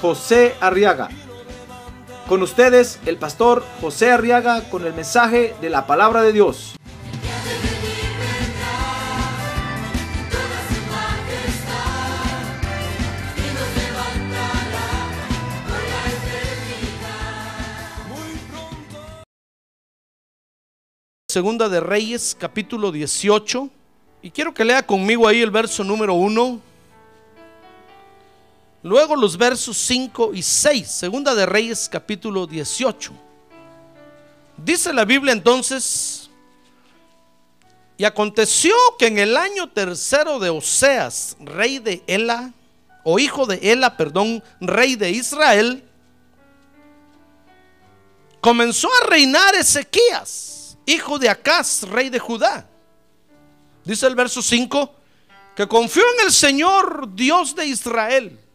José Arriaga. Con ustedes, el pastor José Arriaga con el mensaje de la palabra de Dios. Segunda de Reyes, capítulo 18. Y quiero que lea conmigo ahí el verso número 1. Luego los versos 5 y 6. Segunda de Reyes, capítulo 18. Dice la Biblia entonces, y aconteció que en el año tercero de Oseas, rey de Ela, o hijo de Ela, perdón, rey de Israel, comenzó a reinar Ezequías, hijo de Acaz, rey de Judá. Dice el verso 5, que confió en el Señor, Dios de Israel.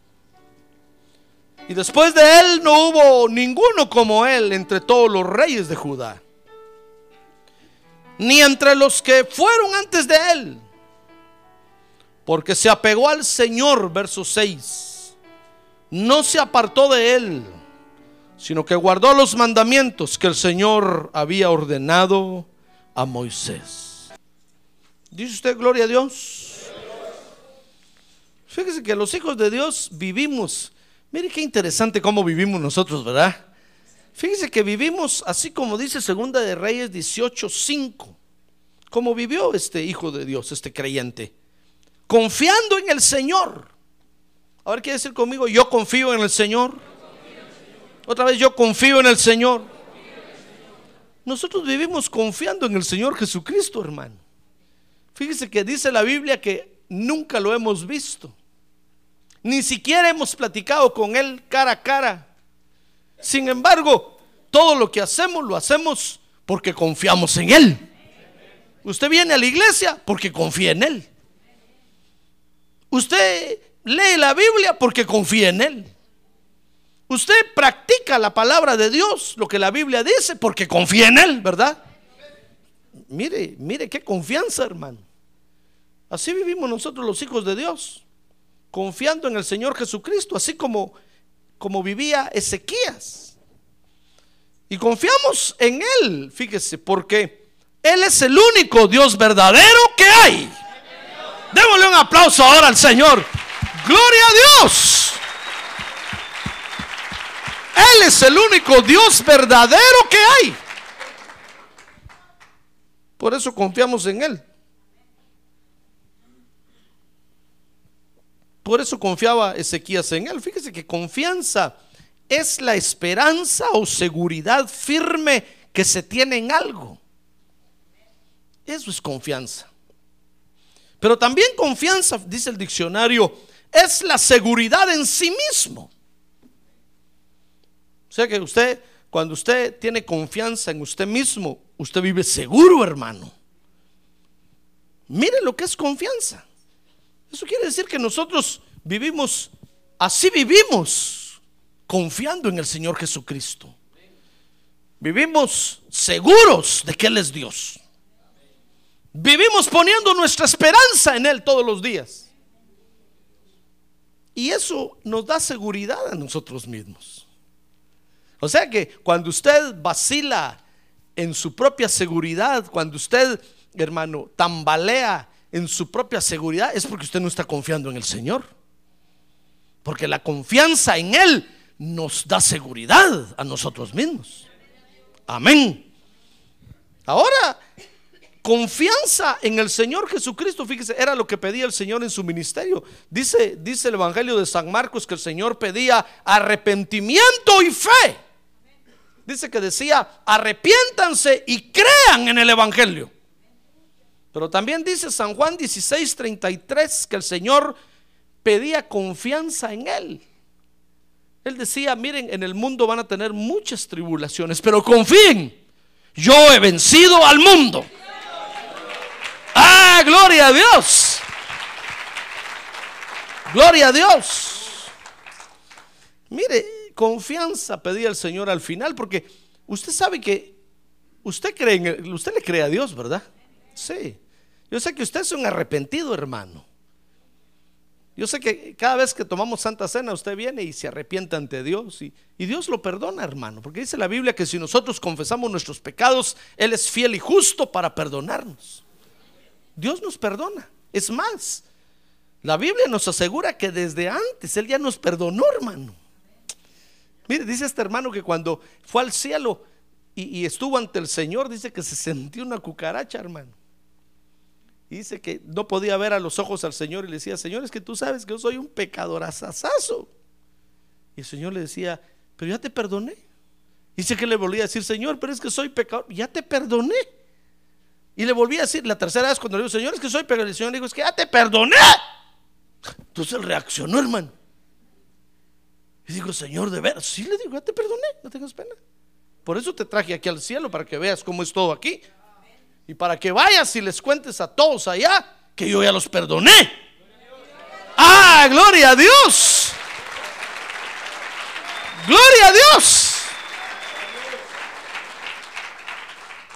Y después de él no hubo ninguno como él entre todos los reyes de Judá. Ni entre los que fueron antes de él. Porque se apegó al Señor, verso 6. No se apartó de él, sino que guardó los mandamientos que el Señor había ordenado a Moisés. Dice usted, gloria a Dios. Fíjese que los hijos de Dios vivimos Mire qué interesante cómo vivimos nosotros, ¿verdad? Fíjese que vivimos así como dice Segunda de Reyes 18:5. Como vivió este hijo de Dios, este creyente, confiando en el Señor. A ver, ¿quiere decir conmigo? Yo confío en el Señor. Otra vez, yo confío en el Señor. Nosotros vivimos confiando en el Señor Jesucristo, hermano. Fíjese que dice la Biblia que nunca lo hemos visto. Ni siquiera hemos platicado con Él cara a cara. Sin embargo, todo lo que hacemos lo hacemos porque confiamos en Él. Usted viene a la iglesia porque confía en Él. Usted lee la Biblia porque confía en Él. Usted practica la palabra de Dios, lo que la Biblia dice, porque confía en Él, ¿verdad? Mire, mire qué confianza, hermano. Así vivimos nosotros los hijos de Dios confiando en el Señor Jesucristo, así como, como vivía Ezequías. Y confiamos en Él, fíjese, porque Él es el único Dios verdadero que hay. Démosle un aplauso ahora al Señor. Gloria a Dios. Él es el único Dios verdadero que hay. Por eso confiamos en Él. Por eso confiaba Ezequías en él. Fíjese que confianza es la esperanza o seguridad firme que se tiene en algo. Eso es confianza. Pero también confianza, dice el diccionario, es la seguridad en sí mismo. O sea que usted, cuando usted tiene confianza en usted mismo, usted vive seguro, hermano. Mire lo que es confianza. Eso quiere decir que nosotros vivimos, así vivimos, confiando en el Señor Jesucristo. Vivimos seguros de que Él es Dios. Vivimos poniendo nuestra esperanza en Él todos los días. Y eso nos da seguridad a nosotros mismos. O sea que cuando usted vacila en su propia seguridad, cuando usted, hermano, tambalea en su propia seguridad, es porque usted no está confiando en el Señor. Porque la confianza en Él nos da seguridad a nosotros mismos. Amén. Ahora, confianza en el Señor Jesucristo, fíjese, era lo que pedía el Señor en su ministerio. Dice, dice el Evangelio de San Marcos que el Señor pedía arrepentimiento y fe. Dice que decía, arrepiéntanse y crean en el Evangelio. Pero también dice San Juan 16:33 que el Señor pedía confianza en Él. Él decía, miren, en el mundo van a tener muchas tribulaciones, pero confíen, yo he vencido al mundo. Ah, gloria a Dios. Gloria a Dios. Mire, confianza pedía el Señor al final, porque usted sabe que usted cree en usted le cree a Dios, ¿verdad? Sí. Yo sé que usted es un arrepentido, hermano. Yo sé que cada vez que tomamos Santa Cena, usted viene y se arrepiente ante Dios y, Dios lo perdona, hermano, porque dice la Biblia que si nosotros confesamos nuestros pecados, Él es fiel y justo para perdonarnos. Dios nos perdona. Es más, la Biblia nos asegura que desde antes Él ya nos perdonó, hermano. Mire, dice este hermano que cuando fue al cielo y, y estuvo ante el Señor, dice que se sentía una cucaracha, hermano. Y dice que no podía ver a los ojos al Señor y le decía, Señor, es que tú sabes que yo soy un pecador asasazo. Y el Señor le decía, pero ya te perdoné. Dice que le volvía a decir, Señor, pero es que soy pecador, ya te perdoné. Y le volví a decir, la tercera vez cuando le digo, Señor, es que soy pecador, el Señor le dijo, es que ya te perdoné. Entonces él reaccionó, hermano. Y digo, Señor, de veras, sí le digo, ya te perdoné, no tengas pena. Por eso te traje aquí al cielo, para que veas cómo es todo aquí. Y para que vayas y les cuentes a todos allá que yo ya los perdoné. Ah, gloria a Dios. Gloria a Dios.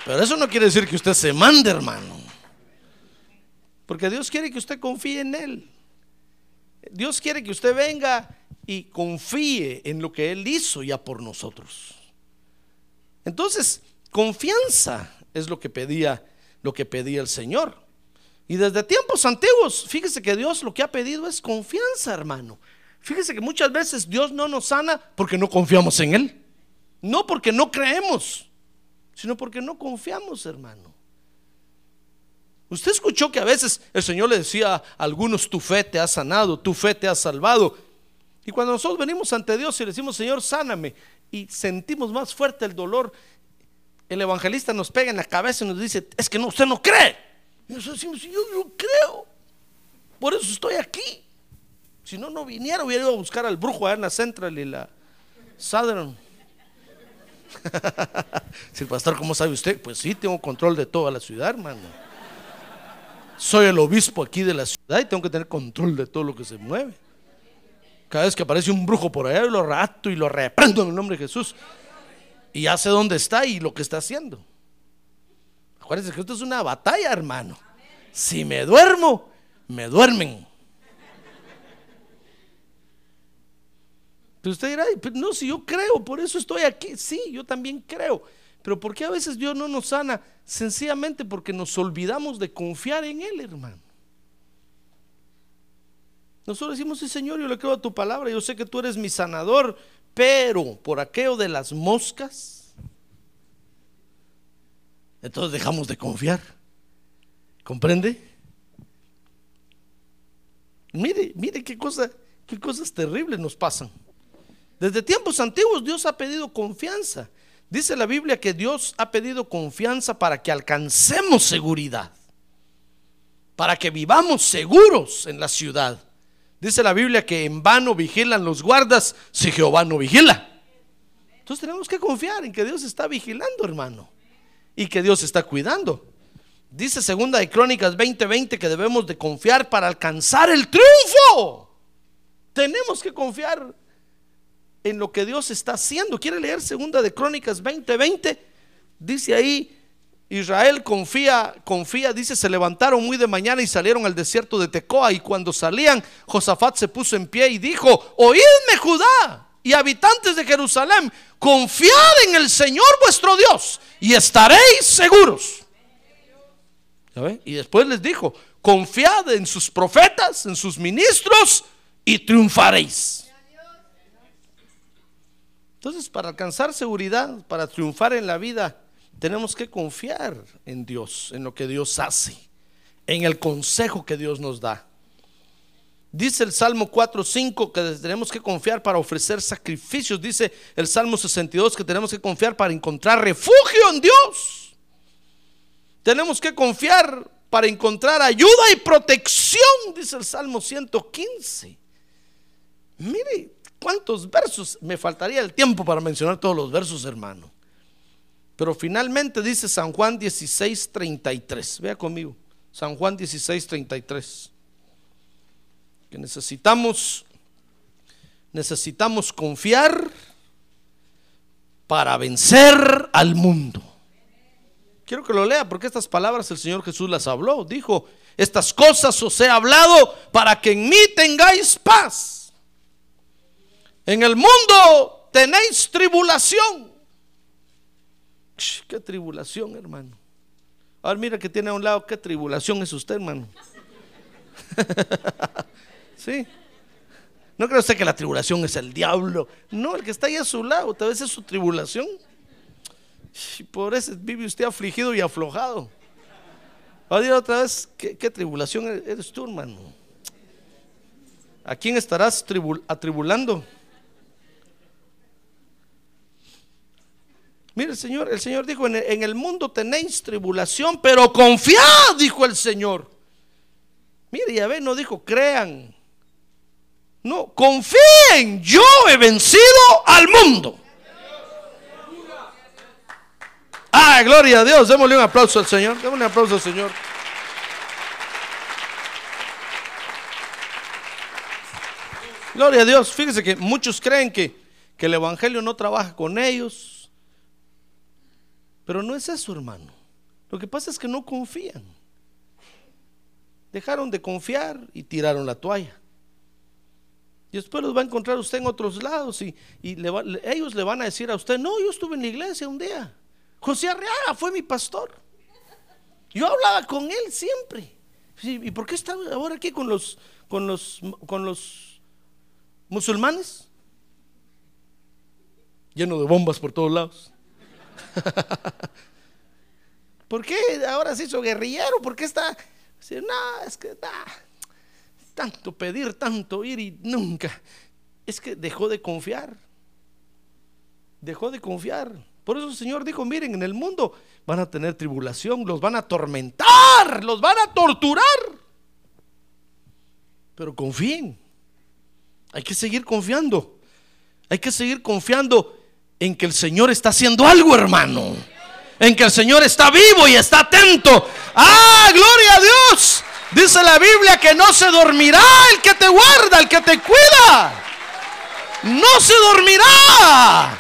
Pero eso no quiere decir que usted se mande, hermano. Porque Dios quiere que usted confíe en Él. Dios quiere que usted venga y confíe en lo que Él hizo ya por nosotros. Entonces, confianza es lo que pedía, lo que pedía el Señor. Y desde tiempos antiguos, fíjese que Dios lo que ha pedido es confianza, hermano. Fíjese que muchas veces Dios no nos sana porque no confiamos en Él. No porque no creemos, sino porque no confiamos, hermano. Usted escuchó que a veces el Señor le decía a algunos, tu fe te ha sanado, tu fe te ha salvado. Y cuando nosotros venimos ante Dios y le decimos, Señor, sáname, y sentimos más fuerte el dolor, el evangelista nos pega en la cabeza y nos dice, es que no, usted no cree. Y nosotros decimos, yo, yo creo, por eso estoy aquí. Si no, no viniera, hubiera ido a buscar al brujo allá en la Central y la Southern. si el pastor, ¿cómo sabe usted? Pues sí, tengo control de toda la ciudad, hermano. Soy el obispo aquí de la ciudad y tengo que tener control de todo lo que se mueve. Cada vez que aparece un brujo por allá, lo rato y lo reprendo en el nombre de Jesús. Y ya sé dónde está y lo que está haciendo. Acuérdense que esto es una batalla, hermano. Si me duermo, me duermen. Pero usted dirá, "Ay, pero no, si yo creo, por eso estoy aquí. Sí, yo también creo. Pero ¿por qué a veces Dios no nos sana? Sencillamente porque nos olvidamos de confiar en Él, hermano. Nosotros decimos, sí, Señor, yo le creo a tu palabra, yo sé que tú eres mi sanador, pero por aquello de las moscas, entonces dejamos de confiar. ¿Comprende? Mire, mire qué cosa, qué cosas terribles nos pasan. Desde tiempos antiguos Dios ha pedido confianza. Dice la Biblia que Dios ha pedido confianza para que alcancemos seguridad, para que vivamos seguros en la ciudad. Dice la Biblia que en vano vigilan los guardas si Jehová no vigila. Entonces tenemos que confiar en que Dios está vigilando, hermano, y que Dios está cuidando. Dice segunda de Crónicas 20:20 que debemos de confiar para alcanzar el triunfo. Tenemos que confiar en lo que Dios está haciendo. ¿Quiere leer segunda de Crónicas 20:20? Dice ahí Israel confía, confía, dice, se levantaron muy de mañana y salieron al desierto de Tecoa y cuando salían, Josafat se puso en pie y dijo, oídme Judá y habitantes de Jerusalén, confiad en el Señor vuestro Dios y estaréis seguros. Y después les dijo, confiad en sus profetas, en sus ministros y triunfaréis. Entonces, para alcanzar seguridad, para triunfar en la vida, tenemos que confiar en Dios, en lo que Dios hace, en el consejo que Dios nos da. Dice el Salmo 4.5 que tenemos que confiar para ofrecer sacrificios. Dice el Salmo 62 que tenemos que confiar para encontrar refugio en Dios. Tenemos que confiar para encontrar ayuda y protección, dice el Salmo 115. Mire, cuántos versos. Me faltaría el tiempo para mencionar todos los versos, hermano. Pero finalmente dice San Juan 16, 33. Vea conmigo. San Juan 16, 33. Que necesitamos, necesitamos confiar para vencer al mundo. Quiero que lo lea porque estas palabras el Señor Jesús las habló. Dijo, estas cosas os he hablado para que en mí tengáis paz. En el mundo tenéis tribulación. ¿Qué tribulación, hermano? Ahora mira que tiene a un lado, ¿qué tribulación es usted, hermano? ¿Sí? ¿No cree usted que la tribulación es el diablo? No, el que está ahí a su lado, tal vez es su tribulación. Por eso vive usted afligido y aflojado. Va a decir otra vez, ¿qué, tribulación eres tú, hermano? ¿A quién estarás atribulando? Mire, el Señor, el Señor dijo, en el, mundo tenéis tribulación, pero confiad, dijo el Señor. Mire, ya ve, no dijo, crean. No, confíen, yo he vencido al mundo. Ah, gloria a Dios. Démosle un aplauso al Señor. Démosle un aplauso al Señor. Gloria a Dios. Fíjese que muchos creen que, que el Evangelio no trabaja con ellos. Pero no es eso, hermano. Lo que pasa es que no confían. Dejaron de confiar y tiraron la toalla. Y después los va a encontrar usted en otros lados y, ellos le van a decir a usted, no, yo estuve en la iglesia un día. José Arriaga fue mi pastor. Yo hablaba con él siempre. ¿Y por qué está ahora aquí con los, con los, con los musulmanes? Lleno de bombas por todos lados. ¿Por qué ahora se hizo guerrillero? ¿Por qué está? No, es que tanto pedir, tanto ir y nunca. Es que dejó de confiar. Dejó de confiar. Por eso el Señor dijo, miren, en el mundo van a tener tribulación, los van a atormentar, los van a torturar. Pero confíen. Hay que seguir confiando. Hay que seguir confiando en que el Señor está haciendo algo, hermano. En que el Señor está vivo y está atento. Ah, gloria a Dios. Dice la Biblia que no se dormirá el que te guarda, el que te cuida. No se dormirá.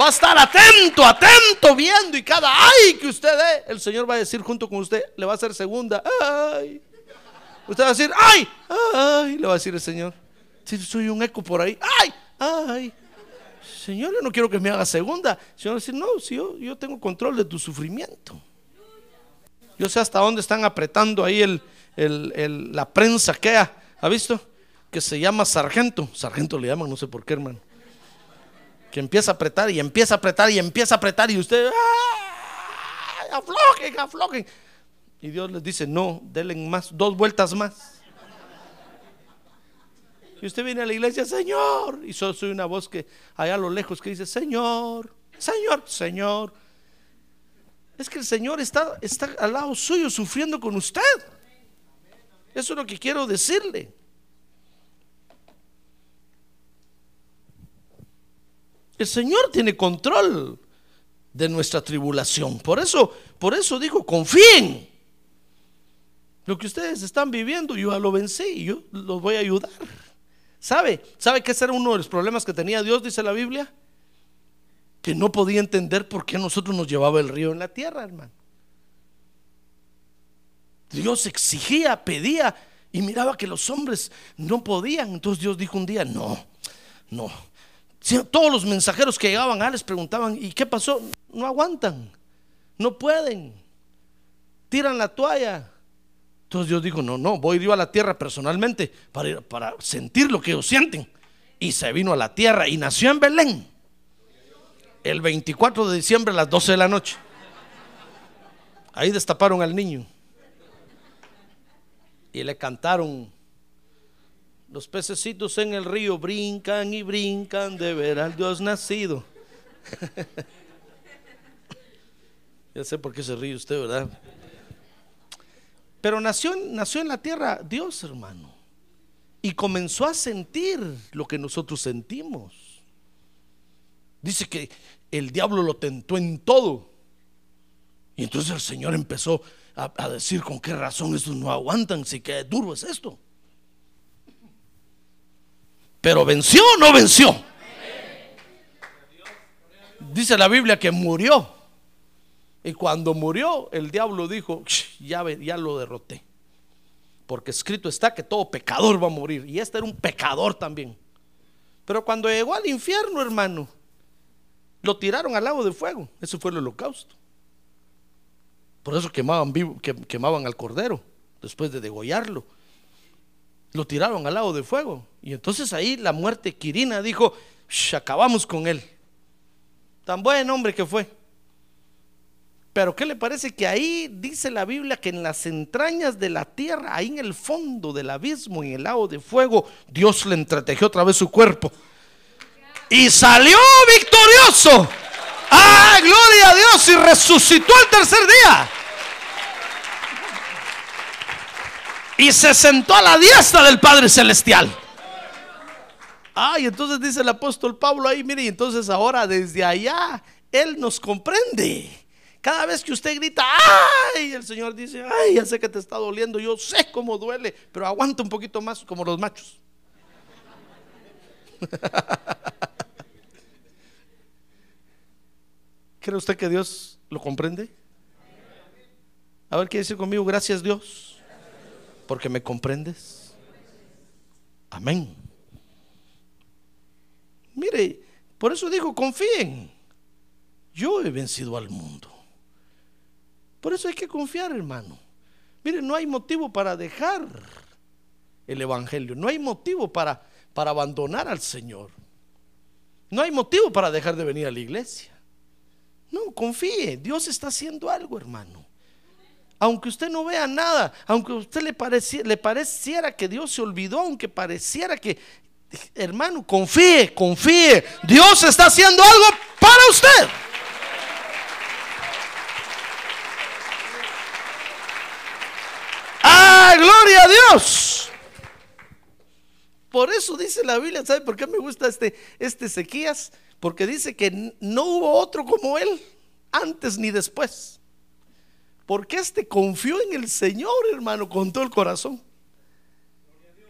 Va a estar atento, atento, viendo y cada ay que usted dé, el Señor va a decir junto con usted, le va a hacer segunda. Ay. Usted va a decir, ay, ay, le va a decir el Señor. Si soy un eco por ahí, ay, ay. Señor, yo no quiero que me haga segunda. El Señor no, si yo, yo tengo control de tu sufrimiento. Yo sé hasta dónde están apretando ahí el, el, la prensa que ha, ¿ha visto? Que se llama sargento. Sargento le llaman, no sé por qué, hermano que empieza a apretar y empieza a apretar y empieza a apretar y usted, aflojen, aflojen. Y Dios les dice, no, denle más, dos vueltas más. Y usted viene a la iglesia, Señor, y solo soy una voz que allá a lo lejos que dice, Señor, Señor, Señor. Es que el Señor está, está al lado suyo sufriendo con usted. Eso es lo que quiero decirle. El Señor tiene control de nuestra tribulación. Por eso, por eso dijo, confíen. Lo que ustedes están viviendo, yo lo vencí yo los voy a ayudar. ¿Sabe? ¿Sabe ese era uno de los problemas que tenía Dios, dice la Biblia? Que no podía entender por qué nosotros nos llevaba el río en la tierra, hermano. Dios exigía, pedía y miraba que los hombres no podían. Entonces Dios dijo un día, no, no, todos los mensajeros que llegaban a les preguntaban, ¿y qué pasó? No aguantan, no pueden, tiran la toalla. Entonces Dios dijo, no, no, voy yo a la tierra personalmente para, para sentir lo que ellos sienten. Y se vino a la tierra y nació en Belén el 24 de diciembre a las 12 de la noche. Ahí destaparon al niño y le cantaron los pececitos en el río brincan y brincan de ver al Dios nacido. ya sé por qué se ríe usted, ¿verdad? Pero nació, nació en la tierra Dios, hermano. y comenzó a sentir lo que nosotros sentimos. Dice que el diablo lo tentó en todo. Y entonces el Señor empezó a, decir con qué razón estos no aguantan, si qué duro es esto. Pero venció o no venció. Dice la Biblia que murió. Y cuando murió, el diablo dijo, ya, ya lo derroté. Porque escrito está que todo pecador va a morir. Y este era un pecador también. Pero cuando llegó al infierno, hermano, lo tiraron al lago de fuego. Eso fue el holocausto. Por eso quemaban, vivo, quemaban al cordero después de degollarlo. Lo tiraron al lago de fuego. Y entonces ahí la muerte Quirina dijo, acabamos con él. Tan buen hombre que fue. Pero ¿qué le parece que ahí dice la Biblia que en las entrañas de la tierra, ahí en el fondo del abismo, en el lago de fuego, Dios le entretejió otra vez su cuerpo? Y salió victorioso. ¡Ah, gloria a Dios! Y resucitó el tercer día. Y se sentó a la diestra del Padre Celestial. Ay, entonces dice el apóstol Pablo ahí, mire, y entonces ahora desde allá Él nos comprende. Cada vez que usted grita, ay, el Señor dice, ay, ya sé que te está doliendo, yo sé cómo duele, pero aguanta un poquito más como los machos. ¿Cree usted que Dios lo comprende? A ver, ¿qué dice conmigo? Gracias Dios, porque me comprendes. Amén. Mire, por eso digo, confíen. Yo he vencido al mundo. Por eso hay que confiar, hermano. Mire, no hay motivo para dejar el Evangelio. No hay motivo para, para abandonar al Señor. No hay motivo para dejar de venir a la iglesia. No, confíe. Dios está haciendo algo, hermano. Aunque usted no vea nada, aunque a usted le, pareciera, le pareciera que Dios se olvidó, aunque pareciera que, hermano, confíe, confíe. Dios está haciendo algo para usted. Gloria a Dios. Por eso dice la Biblia, ¿sabe por qué me gusta este, este Ezequías? Porque dice que no hubo otro como él, antes ni después. Porque este confió en el Señor, hermano, con todo el corazón.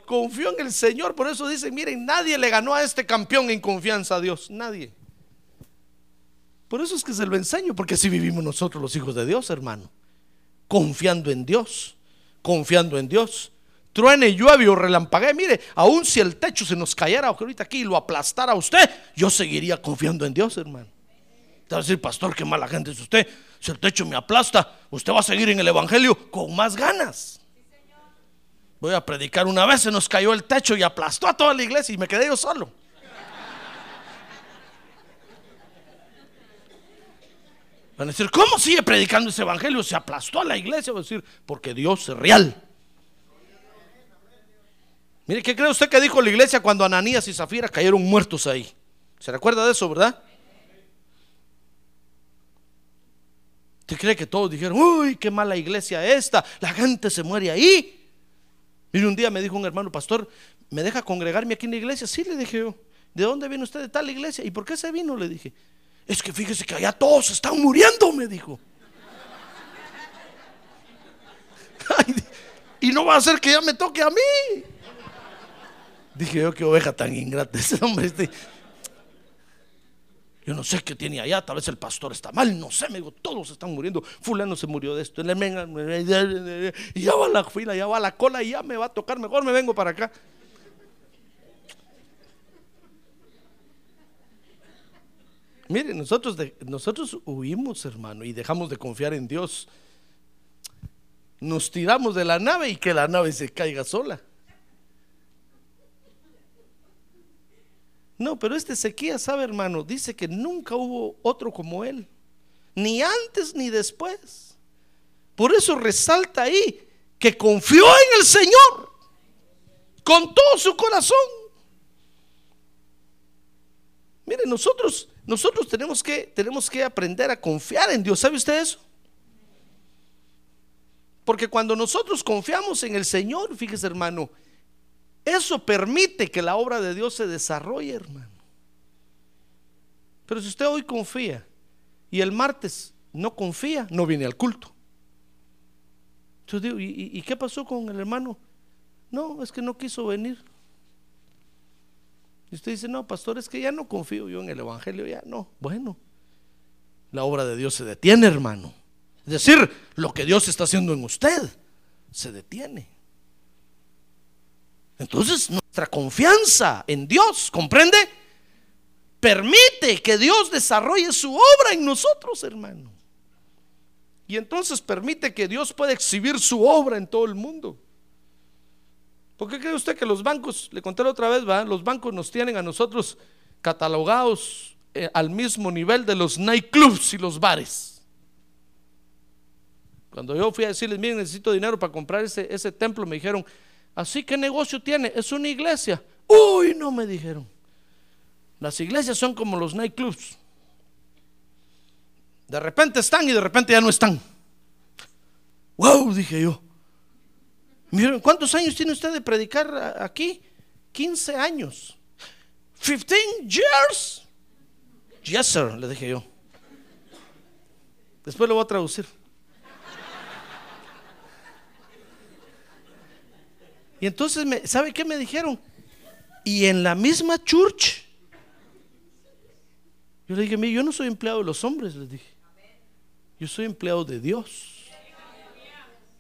Confió en el Señor, por eso dice, miren, nadie le ganó a este campeón en confianza a Dios, nadie. Por eso es que se lo enseño, porque si vivimos nosotros los hijos de Dios, hermano, confiando en Dios confiando en Dios. Truene, llueve o relampague. Mire, aun si el techo se nos cayera ahorita aquí y lo aplastara usted, yo seguiría confiando en Dios, hermano. Te va a decir, pastor, qué mala gente es usted. Si el techo me aplasta, usted va a seguir en el Evangelio con más ganas. Voy a predicar una vez, se nos cayó el techo y aplastó a toda la iglesia y me quedé yo solo. Van a decir, ¿cómo sigue predicando ese evangelio? Se aplastó a la iglesia. Van a decir, porque Dios es real. Mire, ¿qué cree usted que dijo la iglesia cuando Ananías y Zafira cayeron muertos ahí? ¿Se recuerda de eso, verdad? ¿Usted cree que todos dijeron, uy, qué mala iglesia esta? La gente se muere ahí. Mire, un día me dijo un hermano pastor, ¿me deja congregarme aquí en la iglesia? Sí, le dije yo. ¿De dónde viene usted de tal iglesia? ¿Y por qué se vino? Le dije. Es que fíjese que allá todos están muriendo, me dijo. y no va a ser que ya me toque a mí. Dije yo, qué oveja tan ingrata ese hombre. Este. Yo no sé qué tiene allá, tal vez el pastor está mal, no sé, me digo, todos están muriendo. Fulano se murió de esto, y ya va la fila, ya va la cola y ya me va a tocar, mejor me vengo para acá. Mire, nosotros, nosotros huimos, hermano, y dejamos de confiar en Dios. Nos tiramos de la nave y que la nave se caiga sola. No, pero este Ezequiel sabe, hermano, dice que nunca hubo otro como él, ni antes ni después. Por eso resalta ahí que confió en el Señor con todo su corazón. Mire, nosotros nosotros tenemos que, tenemos que aprender a confiar en Dios. ¿Sabe usted eso? Porque cuando nosotros confiamos en el Señor, fíjese hermano, Eso permite que la obra de Dios se desarrolle, hermano. Pero si usted hoy confía y el martes no confía, no viene al culto. Entonces digo, ¿y, y qué pasó con el hermano? No, es que no quiso venir. Y usted dice, no, pastor, es que ya no confío yo en el Evangelio, ya no. Bueno, la obra de Dios se detiene, hermano. Es decir, lo que Dios está haciendo en usted se detiene. Entonces, nuestra confianza en Dios, ¿comprende? Permite que Dios desarrolle su obra en nosotros, hermano. Y entonces permite que Dios pueda exhibir su obra en todo el mundo. ¿Por qué cree usted que los bancos, le conté la otra vez, ¿va? los bancos nos tienen a nosotros catalogados eh, al mismo nivel de los nightclubs y los bares? Cuando yo fui a decirles, miren, necesito dinero para comprar ese, ese templo, me dijeron, ¿así qué negocio tiene? Es una iglesia. Uy, no me dijeron. Las iglesias son como los nightclubs. De repente están y de repente ya no están. Wow, dije yo. ¿Cuántos años tiene usted de predicar aquí? 15 años. 15 years. Yes, sir, le dije yo. Después lo voy a traducir. Y entonces, me, ¿sabe qué me dijeron? Y en la misma church. Yo le dije, yo no soy empleado de los hombres, les dije. Yo soy empleado de Dios.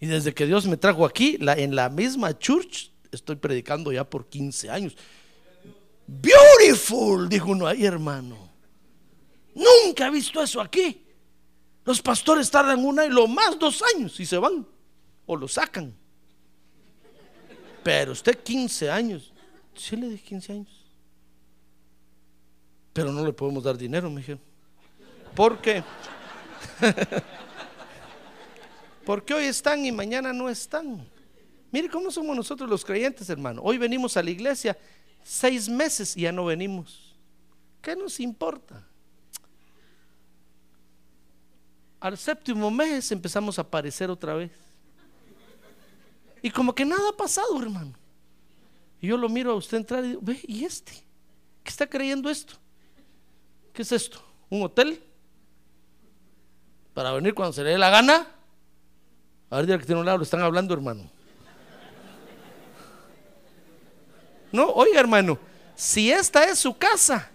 Y desde que Dios me trajo aquí, en la misma church, estoy predicando ya por 15 años. Beautiful, dijo uno ahí, hermano. Nunca he visto eso aquí. Los pastores tardan una y lo más dos años y se van o lo sacan. Pero usted 15 años, sí le dije 15 años. Pero no le podemos dar dinero, me dijeron. ¿Por qué? Porque hoy están y mañana no están. Mire cómo somos nosotros los creyentes, hermano. Hoy venimos a la iglesia seis meses y ya no venimos. ¿Qué nos importa? Al séptimo mes empezamos a aparecer otra vez. Y como que nada ha pasado, hermano. Y yo lo miro a usted entrar y digo, ve, ¿y este? ¿Qué está creyendo esto? ¿Qué es esto? ¿Un hotel? ¿Para venir cuando se le dé la gana? A ver, que tiene un lado, lo están hablando, hermano. No, oiga, hermano, si esta es su casa,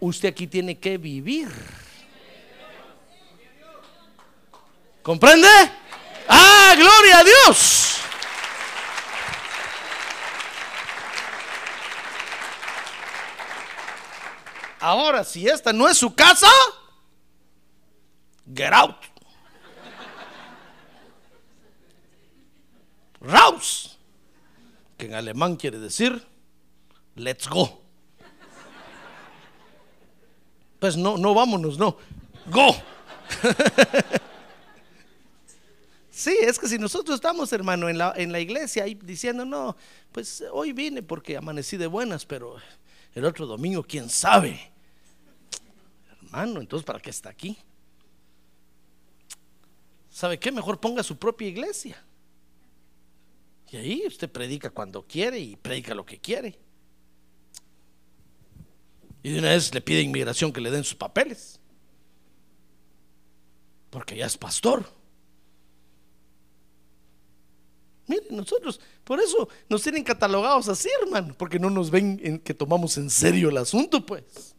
usted aquí tiene que vivir. ¿Comprende? ¡Ah, gloria a Dios! Ahora, si esta no es su casa, get out. Raus, que en alemán quiere decir let's go. Pues no, no vámonos, no, go. Sí, es que si nosotros estamos, hermano, en la, en la iglesia ahí diciendo, no, pues hoy vine porque amanecí de buenas, pero el otro domingo, quién sabe. Hermano, entonces, ¿para qué está aquí? ¿Sabe qué? Mejor ponga su propia iglesia. Y ahí usted predica cuando quiere y predica lo que quiere. Y de una vez le pide inmigración que le den sus papeles. Porque ya es pastor. Miren, nosotros, por eso nos tienen catalogados así, hermano, porque no nos ven en que tomamos en serio el asunto, pues.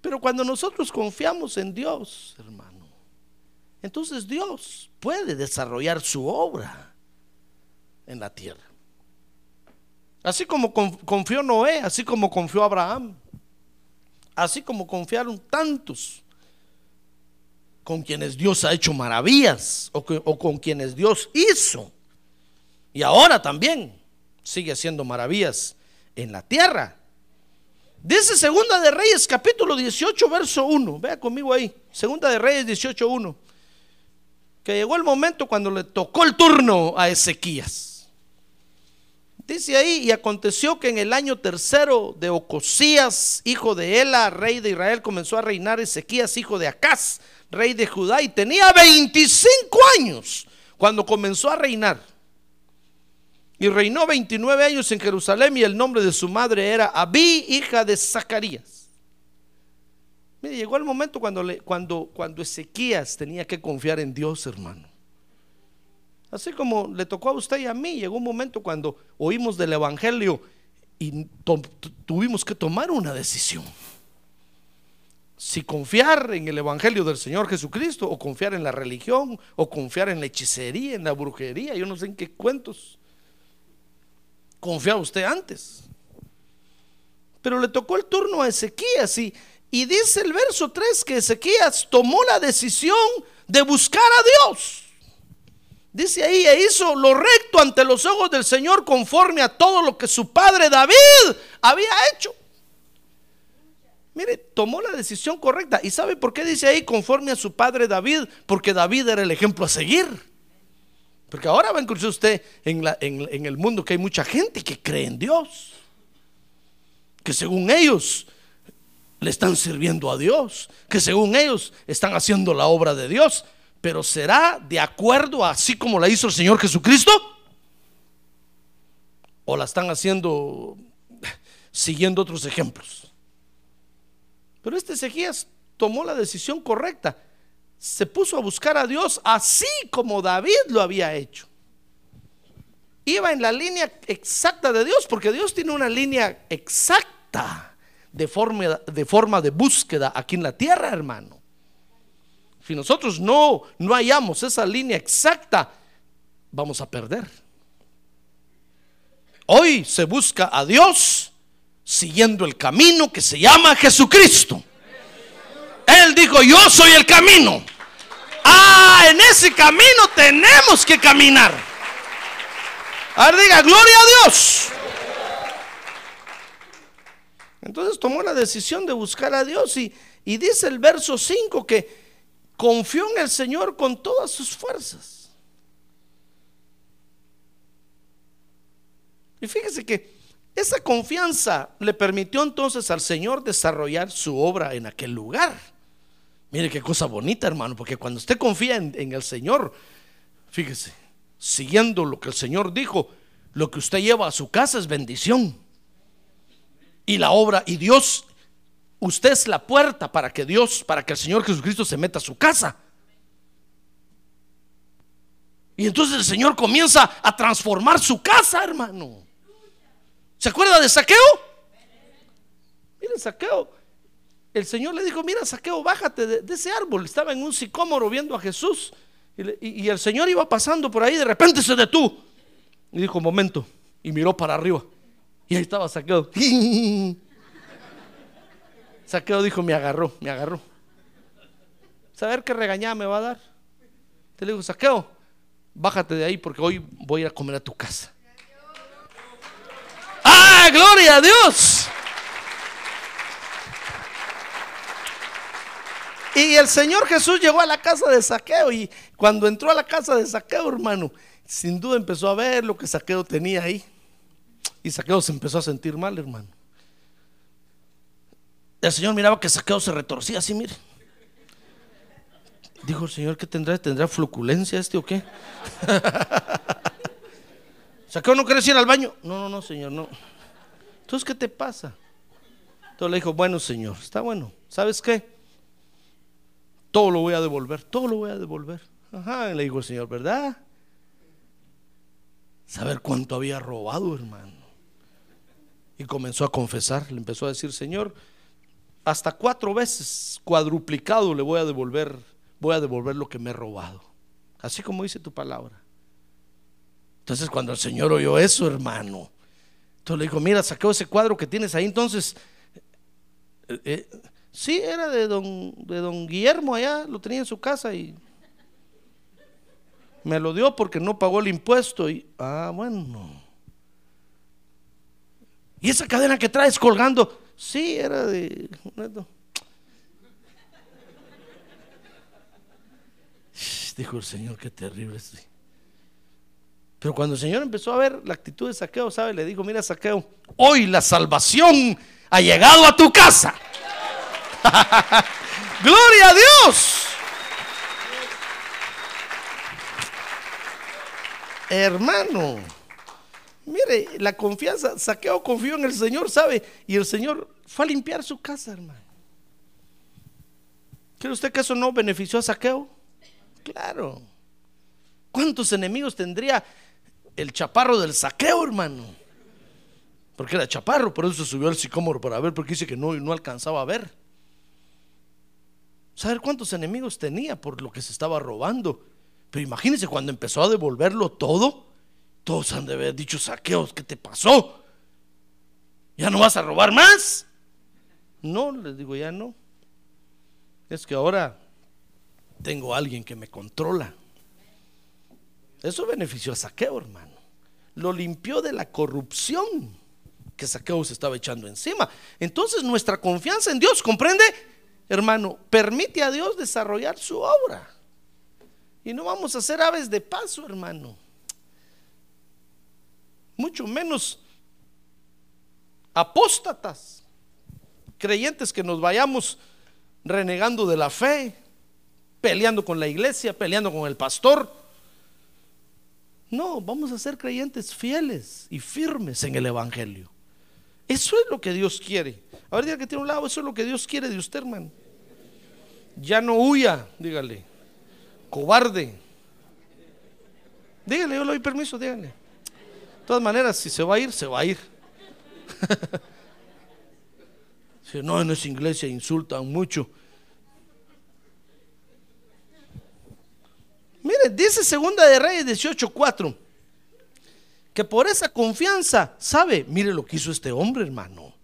Pero cuando nosotros confiamos en Dios, hermano, entonces Dios puede desarrollar su obra en la tierra. Así como confió Noé, así como confió Abraham, así como confiaron tantos con quienes Dios ha hecho maravillas o, con quienes Dios hizo. Y ahora también sigue haciendo maravillas en la tierra. Dice Segunda de Reyes capítulo 18 verso 1. Vea conmigo ahí. Segunda de Reyes 18 1 que llegó el momento cuando le tocó el turno a Ezequías. Dice ahí, y aconteció que en el año tercero de Ocosías, hijo de Ela, rey de Israel, comenzó a reinar Ezequías, hijo de Acaz, rey de Judá, y tenía 25 años cuando comenzó a reinar. Y reinó 29 años en Jerusalén y el nombre de su madre era Abí, hija de Zacarías. Mire, llegó el momento cuando, cuando, cuando Ezequías tenía que confiar en Dios, hermano. Así como le tocó a usted y a mí, llegó un momento cuando oímos del Evangelio y tuvimos que tomar una decisión. Si confiar en el Evangelio del Señor Jesucristo o confiar en la religión o confiar en la hechicería, en la brujería, yo no sé en qué cuentos. Confiaba usted antes. Pero le tocó el turno a Ezequías y, y dice el verso 3 que Ezequías tomó la decisión de buscar a Dios. Dice ahí, e hizo lo recto ante los ojos del Señor conforme a todo lo que su padre David había hecho. Mire, tomó la decisión correcta. ¿Y sabe por qué dice ahí conforme a su padre David? Porque David era el ejemplo a seguir. Porque ahora va a encontrar usted en, en el mundo que hay mucha gente que cree en Dios. Que según ellos le están sirviendo a Dios, que según ellos están haciendo la obra de Dios, pero será de acuerdo así como la hizo el Señor Jesucristo, o la están haciendo siguiendo otros ejemplos. Pero este Ezequías tomó la decisión correcta, se puso a buscar a Dios así como David lo había hecho. Iba en la línea exacta de Dios, porque Dios tiene una línea exacta de forma, de forma de búsqueda aquí en la tierra, hermano. Si nosotros no, no hallamos esa línea exacta, vamos a perder. Hoy se busca a Dios siguiendo el camino que se llama Jesucristo. Él dijo, yo soy el camino. Ah, en ese camino tenemos que caminar. A ver, diga, gloria a Dios. Entonces tomó la decisión de buscar a Dios y, dice el verso 5 que confió en el Señor con todas sus fuerzas. Y fíjese que esa confianza le permitió entonces al Señor desarrollar su obra en aquel lugar. Mire qué cosa bonita, hermano, porque cuando usted confía en, en, el Señor, fíjese, siguiendo lo que el Señor dijo, lo que usted lleva a su casa es bendición y la obra y Dios, usted es la puerta para que Dios, para que el Señor Jesucristo se meta a su casa. Y entonces el Señor comienza a transformar su casa, hermano. ¿Se acuerda de Saqueo? Mire, Saqueo. El Señor le dijo, mira, Saqueo, bájate de, ese árbol. Estaba en un sicómoro viendo a Jesús. Y, y, el Señor iba pasando por ahí, de repente se detuvo. Y dijo, momento. Y miró para arriba. Y ahí estaba Saqueo. Saqueo dijo, me agarró, me agarró. ¿Saber qué regañada me va a dar? Te le digo, Saqueo, bájate de ahí porque hoy voy a ir a comer a tu casa. ¡Ah, gloria a Dios! Y el Señor Jesús llegó a la casa de Saqueo y cuando entró a la casa de Saqueo, hermano, sin duda empezó a ver lo que Saqueo tenía ahí. Y Saqueo se empezó a sentir mal, hermano. El Señor miraba que Saqueo se retorcía así, mire. Dijo el Señor, ¿qué tendrá? ¿Tendrá fluculencia este o qué? Saqueo no quiere ir al baño. No, no, no, Señor, no. Entonces, ¿qué te pasa? Entonces le dijo, bueno, Señor, está bueno. ¿Sabes qué? Todo lo voy a devolver, todo lo voy a devolver. Ajá, le dijo el Señor, ¿verdad? Saber cuánto había robado, hermano. Y comenzó a confesar, le empezó a decir, Señor, hasta cuatro veces cuadruplicado le voy a devolver, voy a devolver lo que me he robado. Así como dice tu palabra. Entonces cuando el Señor oyó eso, hermano, entonces le dijo, mira, saqueo ese cuadro que tienes ahí. Entonces, eh, eh, sí, era de don, de don Guillermo allá, lo tenía en su casa y me lo dio porque no pagó el impuesto. Y, ah, bueno. ¿Y esa cadena que traes colgando? Sí, era de... Dijo el Señor, qué terrible estoy. Pero cuando el Señor empezó a ver la actitud de Saqueo, ¿sabe? Le dijo, mira Saqueo, hoy la salvación ha llegado a tu casa. Gloria a Dios. Hermano, Mire, la confianza, Saqueo confió en el Señor, ¿sabe? Y el Señor fue a limpiar su casa, hermano. ¿Cree usted que eso no benefició a Saqueo? Claro. ¿Cuántos enemigos tendría el chaparro del saqueo, hermano? Porque era chaparro, por eso subió al sicómoro para ver, porque dice que no, no alcanzaba a ver. ¿Saber cuántos enemigos tenía por lo que se estaba robando? Pero imagínense cuando empezó a devolverlo todo, todos han de haber dicho, saqueos, ¿qué te pasó? ¿Ya no vas a robar más? No, les digo, ya no. Es que ahora tengo a alguien que me controla. Eso benefició a Saqueo, hermano. Lo limpió de la corrupción que Saqueo se estaba echando encima. Entonces nuestra confianza en Dios, ¿comprende? Hermano, permite a Dios desarrollar su obra. Y no vamos a ser aves de paso, hermano. Mucho menos apóstatas, creyentes que nos vayamos renegando de la fe, peleando con la iglesia, peleando con el pastor. No, vamos a ser creyentes fieles y firmes en el Evangelio. Eso es lo que Dios quiere. A ver, diga que tiene un lado, eso es lo que Dios quiere de usted, hermano. Ya no huya, dígale. Cobarde. Dígale, yo le doy permiso, dígale. De todas maneras, si se va a ir, se va a ir. si no, en esa iglesia insultan mucho. Mire, dice Segunda de Reyes 18:4 que por esa confianza, ¿sabe? Mire lo que hizo este hombre, hermano.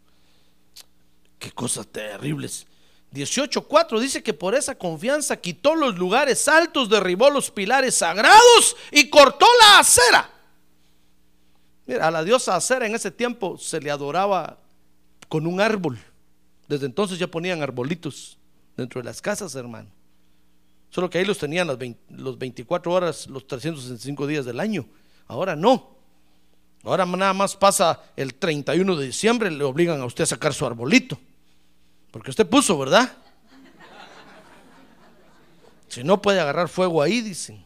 Qué cosas terribles. 18:4 dice que por esa confianza quitó los lugares altos, derribó los pilares sagrados y cortó la acera. Mira, a la diosa acera en ese tiempo se le adoraba con un árbol. Desde entonces ya ponían arbolitos dentro de las casas, hermano. Solo que ahí los tenían las los 24 horas, los 365 días del año. Ahora no. Ahora nada más pasa el 31 de diciembre, le obligan a usted a sacar su arbolito. Porque usted puso, ¿verdad? Si no puede agarrar fuego ahí, dicen.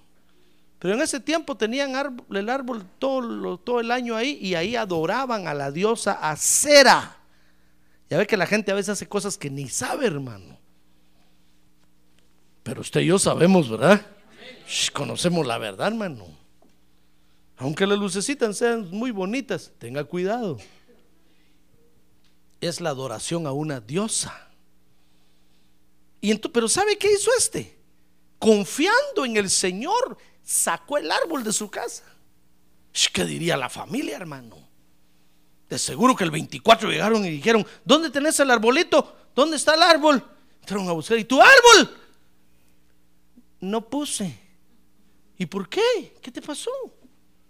Pero en ese tiempo tenían el árbol todo, todo el año ahí y ahí adoraban a la diosa Acera. Ya ve que la gente a veces hace cosas que ni sabe, hermano. Pero usted y yo sabemos, ¿verdad? conocemos la verdad, hermano. Aunque las lucecitas sean muy bonitas, tenga cuidado. Es la adoración a una diosa. Y pero ¿sabe qué hizo este? Confiando en el Señor, sacó el árbol de su casa. ¿Qué diría la familia, hermano? De seguro que el 24 llegaron y dijeron, ¿dónde tenés el arbolito? ¿Dónde está el árbol? Entraron a buscar, ¿y tu árbol? no puse. ¿Y por qué? ¿Qué te pasó?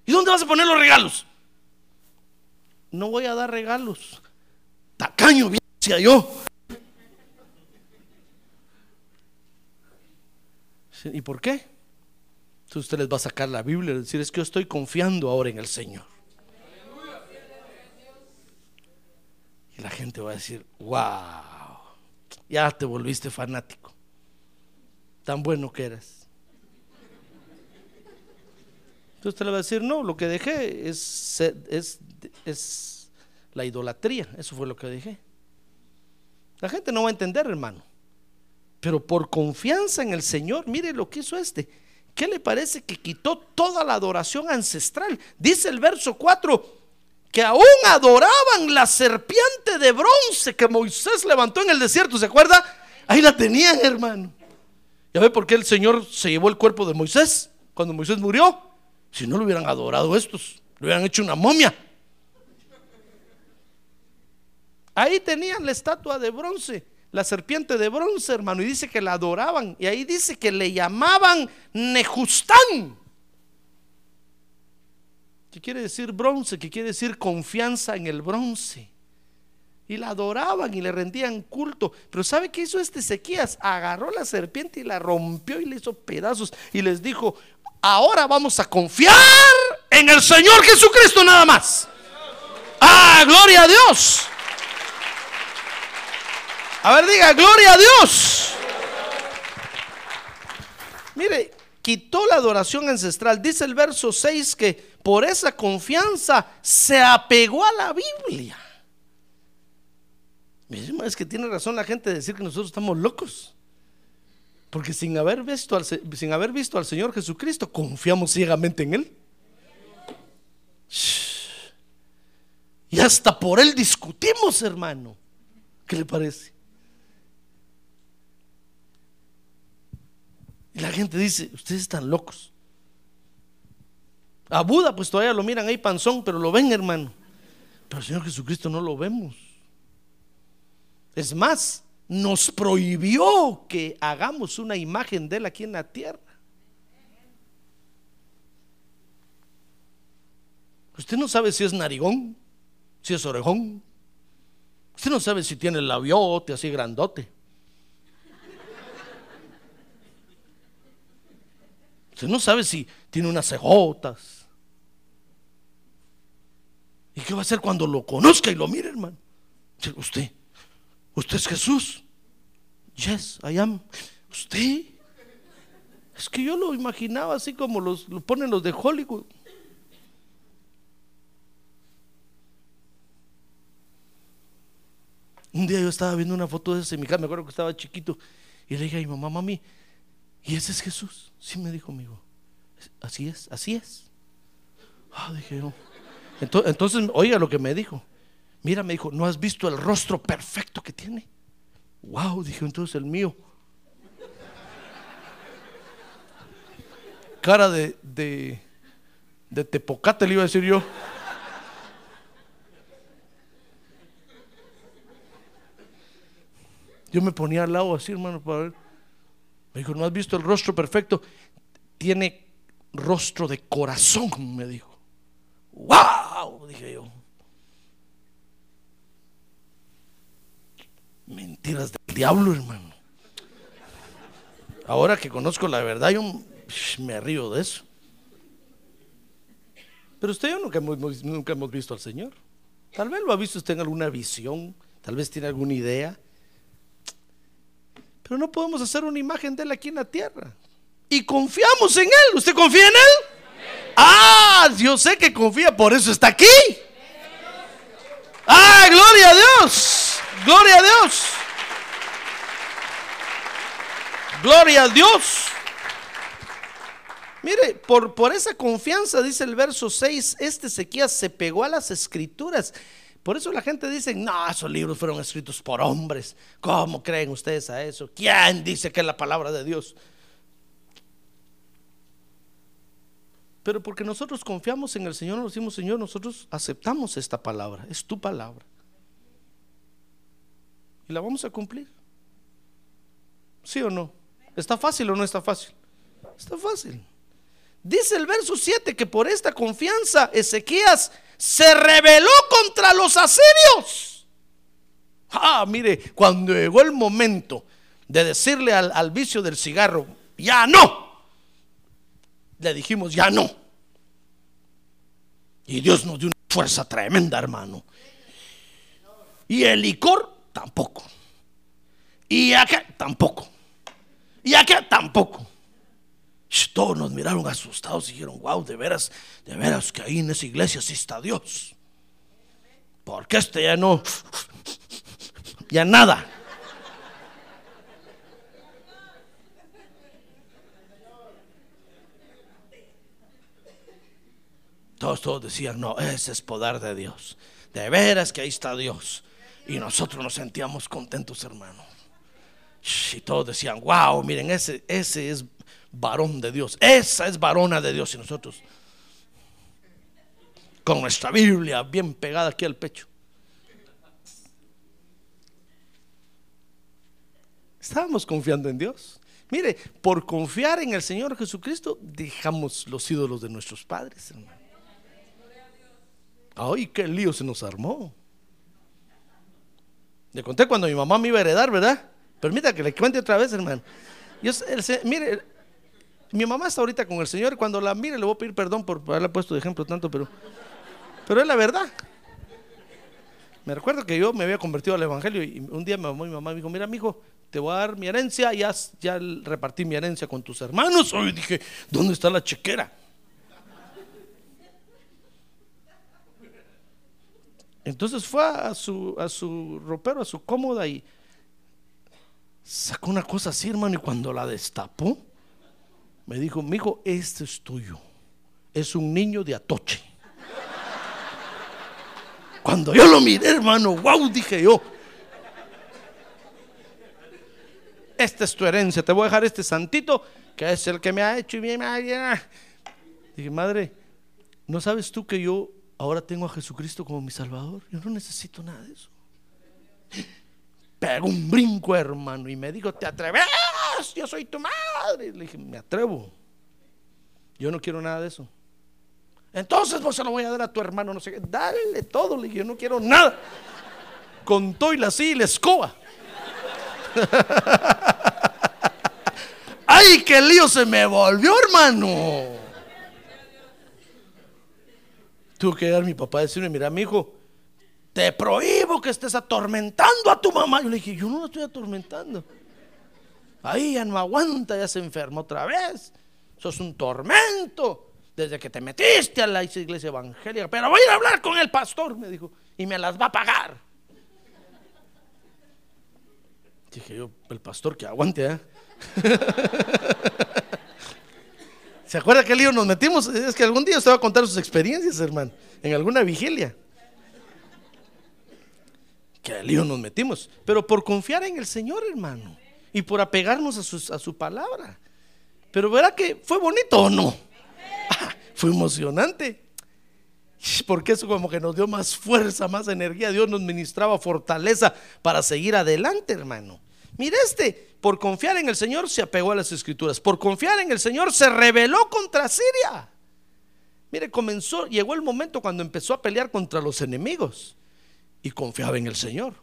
¿Y dónde vas a poner los regalos? No voy a dar regalos. Tacaño, bien decía yo. ¿Y por qué? Entonces usted les va a sacar la Biblia y decir, es que yo estoy confiando ahora en el Señor. Y la gente va a decir, wow, ya te volviste fanático tan bueno que eras. Entonces usted le va a decir, no, lo que dejé es, es, es la idolatría, eso fue lo que dejé. La gente no va a entender, hermano. Pero por confianza en el Señor, mire lo que hizo este. ¿Qué le parece que quitó toda la adoración ancestral? Dice el verso 4 que aún adoraban la serpiente de bronce que Moisés levantó en el desierto. ¿Se acuerda? Ahí la tenían, hermano. ¿Ya ve por qué el Señor se llevó el cuerpo de Moisés cuando Moisés murió? Si no lo hubieran adorado estos, lo hubieran hecho una momia. Ahí tenían la estatua de bronce, la serpiente de bronce, hermano, y dice que la adoraban. Y ahí dice que le llamaban Nejustán. ¿Qué quiere decir bronce? ¿Qué quiere decir confianza en el bronce? y la adoraban y le rendían culto. Pero ¿sabe qué hizo este Ezequías? Agarró la serpiente y la rompió y le hizo pedazos y les dijo, ahora vamos a confiar en el Señor Jesucristo nada más. Ah, gloria a Dios. A ver, diga, gloria a Dios. Mire, quitó la adoración ancestral. Dice el verso 6 que por esa confianza se apegó a la Biblia. Es que tiene razón la gente de decir que nosotros estamos locos. Porque sin haber visto al, sin haber visto al Señor Jesucristo, confiamos ciegamente en Él. Y hasta por Él discutimos, hermano. ¿Qué le parece? Y la gente dice, ustedes están locos. A Buda, pues todavía lo miran ahí panzón, pero lo ven, hermano. Pero al Señor Jesucristo no lo vemos. Es más, nos prohibió que hagamos una imagen de Él aquí en la tierra. Usted no sabe si es narigón, si es orejón. Usted no sabe si tiene el labiote así grandote. Usted no sabe si tiene unas cejotas. ¿Y qué va a hacer cuando lo conozca y lo mire, hermano? Usted. ¿Usted es Jesús? Yes, I am. ¿Usted? Es que yo lo imaginaba así como los, lo ponen los de Hollywood. Un día yo estaba viendo una foto de ese mi casa, me acuerdo que estaba chiquito, y le dije a mi mamá, mami, ¿y ese es Jesús? Sí, me dijo mi hijo. Así es, así es. Ah, dije yo. Entonces, entonces, oiga lo que me dijo. Mira, me dijo, ¿no has visto el rostro perfecto que tiene? Wow, dije entonces el mío. Cara de, de, de tepocate le iba a decir yo. Yo me ponía al lado así, hermano, para ver. Me dijo, ¿no has visto el rostro perfecto? Tiene rostro de corazón, me dijo. ¡Wow! Dije yo. Mentiras del diablo, hermano. Ahora que conozco la verdad, yo me río de eso. Pero usted y yo nunca hemos, visto al Señor. Tal vez lo ha visto usted en alguna visión, tal vez tiene alguna idea. Pero no podemos hacer una imagen de Él aquí en la tierra. Y confiamos en Él. ¿Usted confía en Él? Ah, yo sé que confía, por eso está aquí. Ah, gloria a Dios. Gloria a Dios. Gloria a Dios. Mire, por, por esa confianza, dice el verso 6, este Ezequías se pegó a las escrituras. Por eso la gente dice, no, esos libros fueron escritos por hombres. ¿Cómo creen ustedes a eso? ¿Quién dice que es la palabra de Dios? Pero porque nosotros confiamos en el Señor, nos decimos, Señor, nosotros aceptamos esta palabra, es tu palabra y la vamos a cumplir. ¿Sí o no? ¿Está fácil o no está fácil? Está fácil. Dice el verso 7 que por esta confianza Ezequías se rebeló contra los asirios. Ah, mire, cuando llegó el momento de decirle al, al vicio del cigarro, ya no, le dijimos, ya no. Y Dios nos dio una fuerza tremenda, hermano. Y el licor tampoco. Y acá, tampoco. Y acá, tampoco. Todos nos miraron asustados y dijeron, wow, de veras, de veras que ahí en esa iglesia sí está Dios. Porque este ya no, ya nada. Todos, todos decían, no, ese es poder de Dios. De veras que ahí está Dios. Y nosotros nos sentíamos contentos, hermano. Y todos decían, wow, miren, ese, ese es varón de Dios. Esa es varona de Dios. Y nosotros, con nuestra Biblia bien pegada aquí al pecho. Estábamos confiando en Dios. Mire, por confiar en el Señor Jesucristo, dejamos los ídolos de nuestros padres. Ay, qué lío se nos armó. Le conté cuando mi mamá me iba a heredar, ¿verdad? Permita que le cuente otra vez, hermano. Yo, mire, mi mamá está ahorita con el Señor. Cuando la mire, le voy a pedir perdón por haberla puesto de ejemplo tanto, pero, pero es la verdad. Me recuerdo que yo me había convertido al evangelio y un día mi mamá, mi mamá me dijo, mira, mijo, te voy a dar mi herencia, ya, ya repartí mi herencia con tus hermanos. Hoy dije, ¿dónde está la chequera? Entonces fue a su, a su ropero, a su cómoda y sacó una cosa así, hermano, y cuando la destapó, me dijo, mijo, este es tuyo. Es un niño de Atoche. Cuando yo lo miré, hermano, wow, dije yo. Esta es tu herencia, te voy a dejar este santito, que es el que me ha hecho y me ha... Dije, madre, ¿no sabes tú que yo ahora tengo a Jesucristo como mi Salvador? Yo no necesito nada de eso. Pegó un brinco, hermano, y me dijo, ¿te atreves? Yo soy tu madre. Le dije, me atrevo. Yo no quiero nada de eso. Entonces vos se lo voy a dar a tu hermano, no sé qué. Dale todo, le dije, yo no quiero nada. Con toila así y la escoba. ¡Ay, qué lío se me volvió, hermano! Tuve que dar mi papá a decirme, mira, mi hijo, te prohíbo que estés atormentando a tu mamá. Yo le dije, yo no la estoy atormentando. Ahí ya no aguanta, ya se enfermó otra vez. Eso es un tormento desde que te metiste a la iglesia evangélica. Pero voy a ir a hablar con el pastor, me dijo, y me las va a pagar. Dije yo, el pastor que aguante, ¿eh? ¿Se acuerda qué lío nos metimos? Es que algún día usted va a contar sus experiencias, hermano, en alguna vigilia. Qué lío nos metimos. Pero por confiar en el Señor, hermano, y por apegarnos a su, a su palabra. Pero verá que fue bonito o no. fue emocionante. Porque eso como que nos dio más fuerza, más energía. Dios nos ministraba fortaleza para seguir adelante, hermano. Mire este, por confiar en el Señor se apegó a las escrituras. Por confiar en el Señor se rebeló contra Siria. Mire, comenzó, llegó el momento cuando empezó a pelear contra los enemigos y confiaba en el Señor.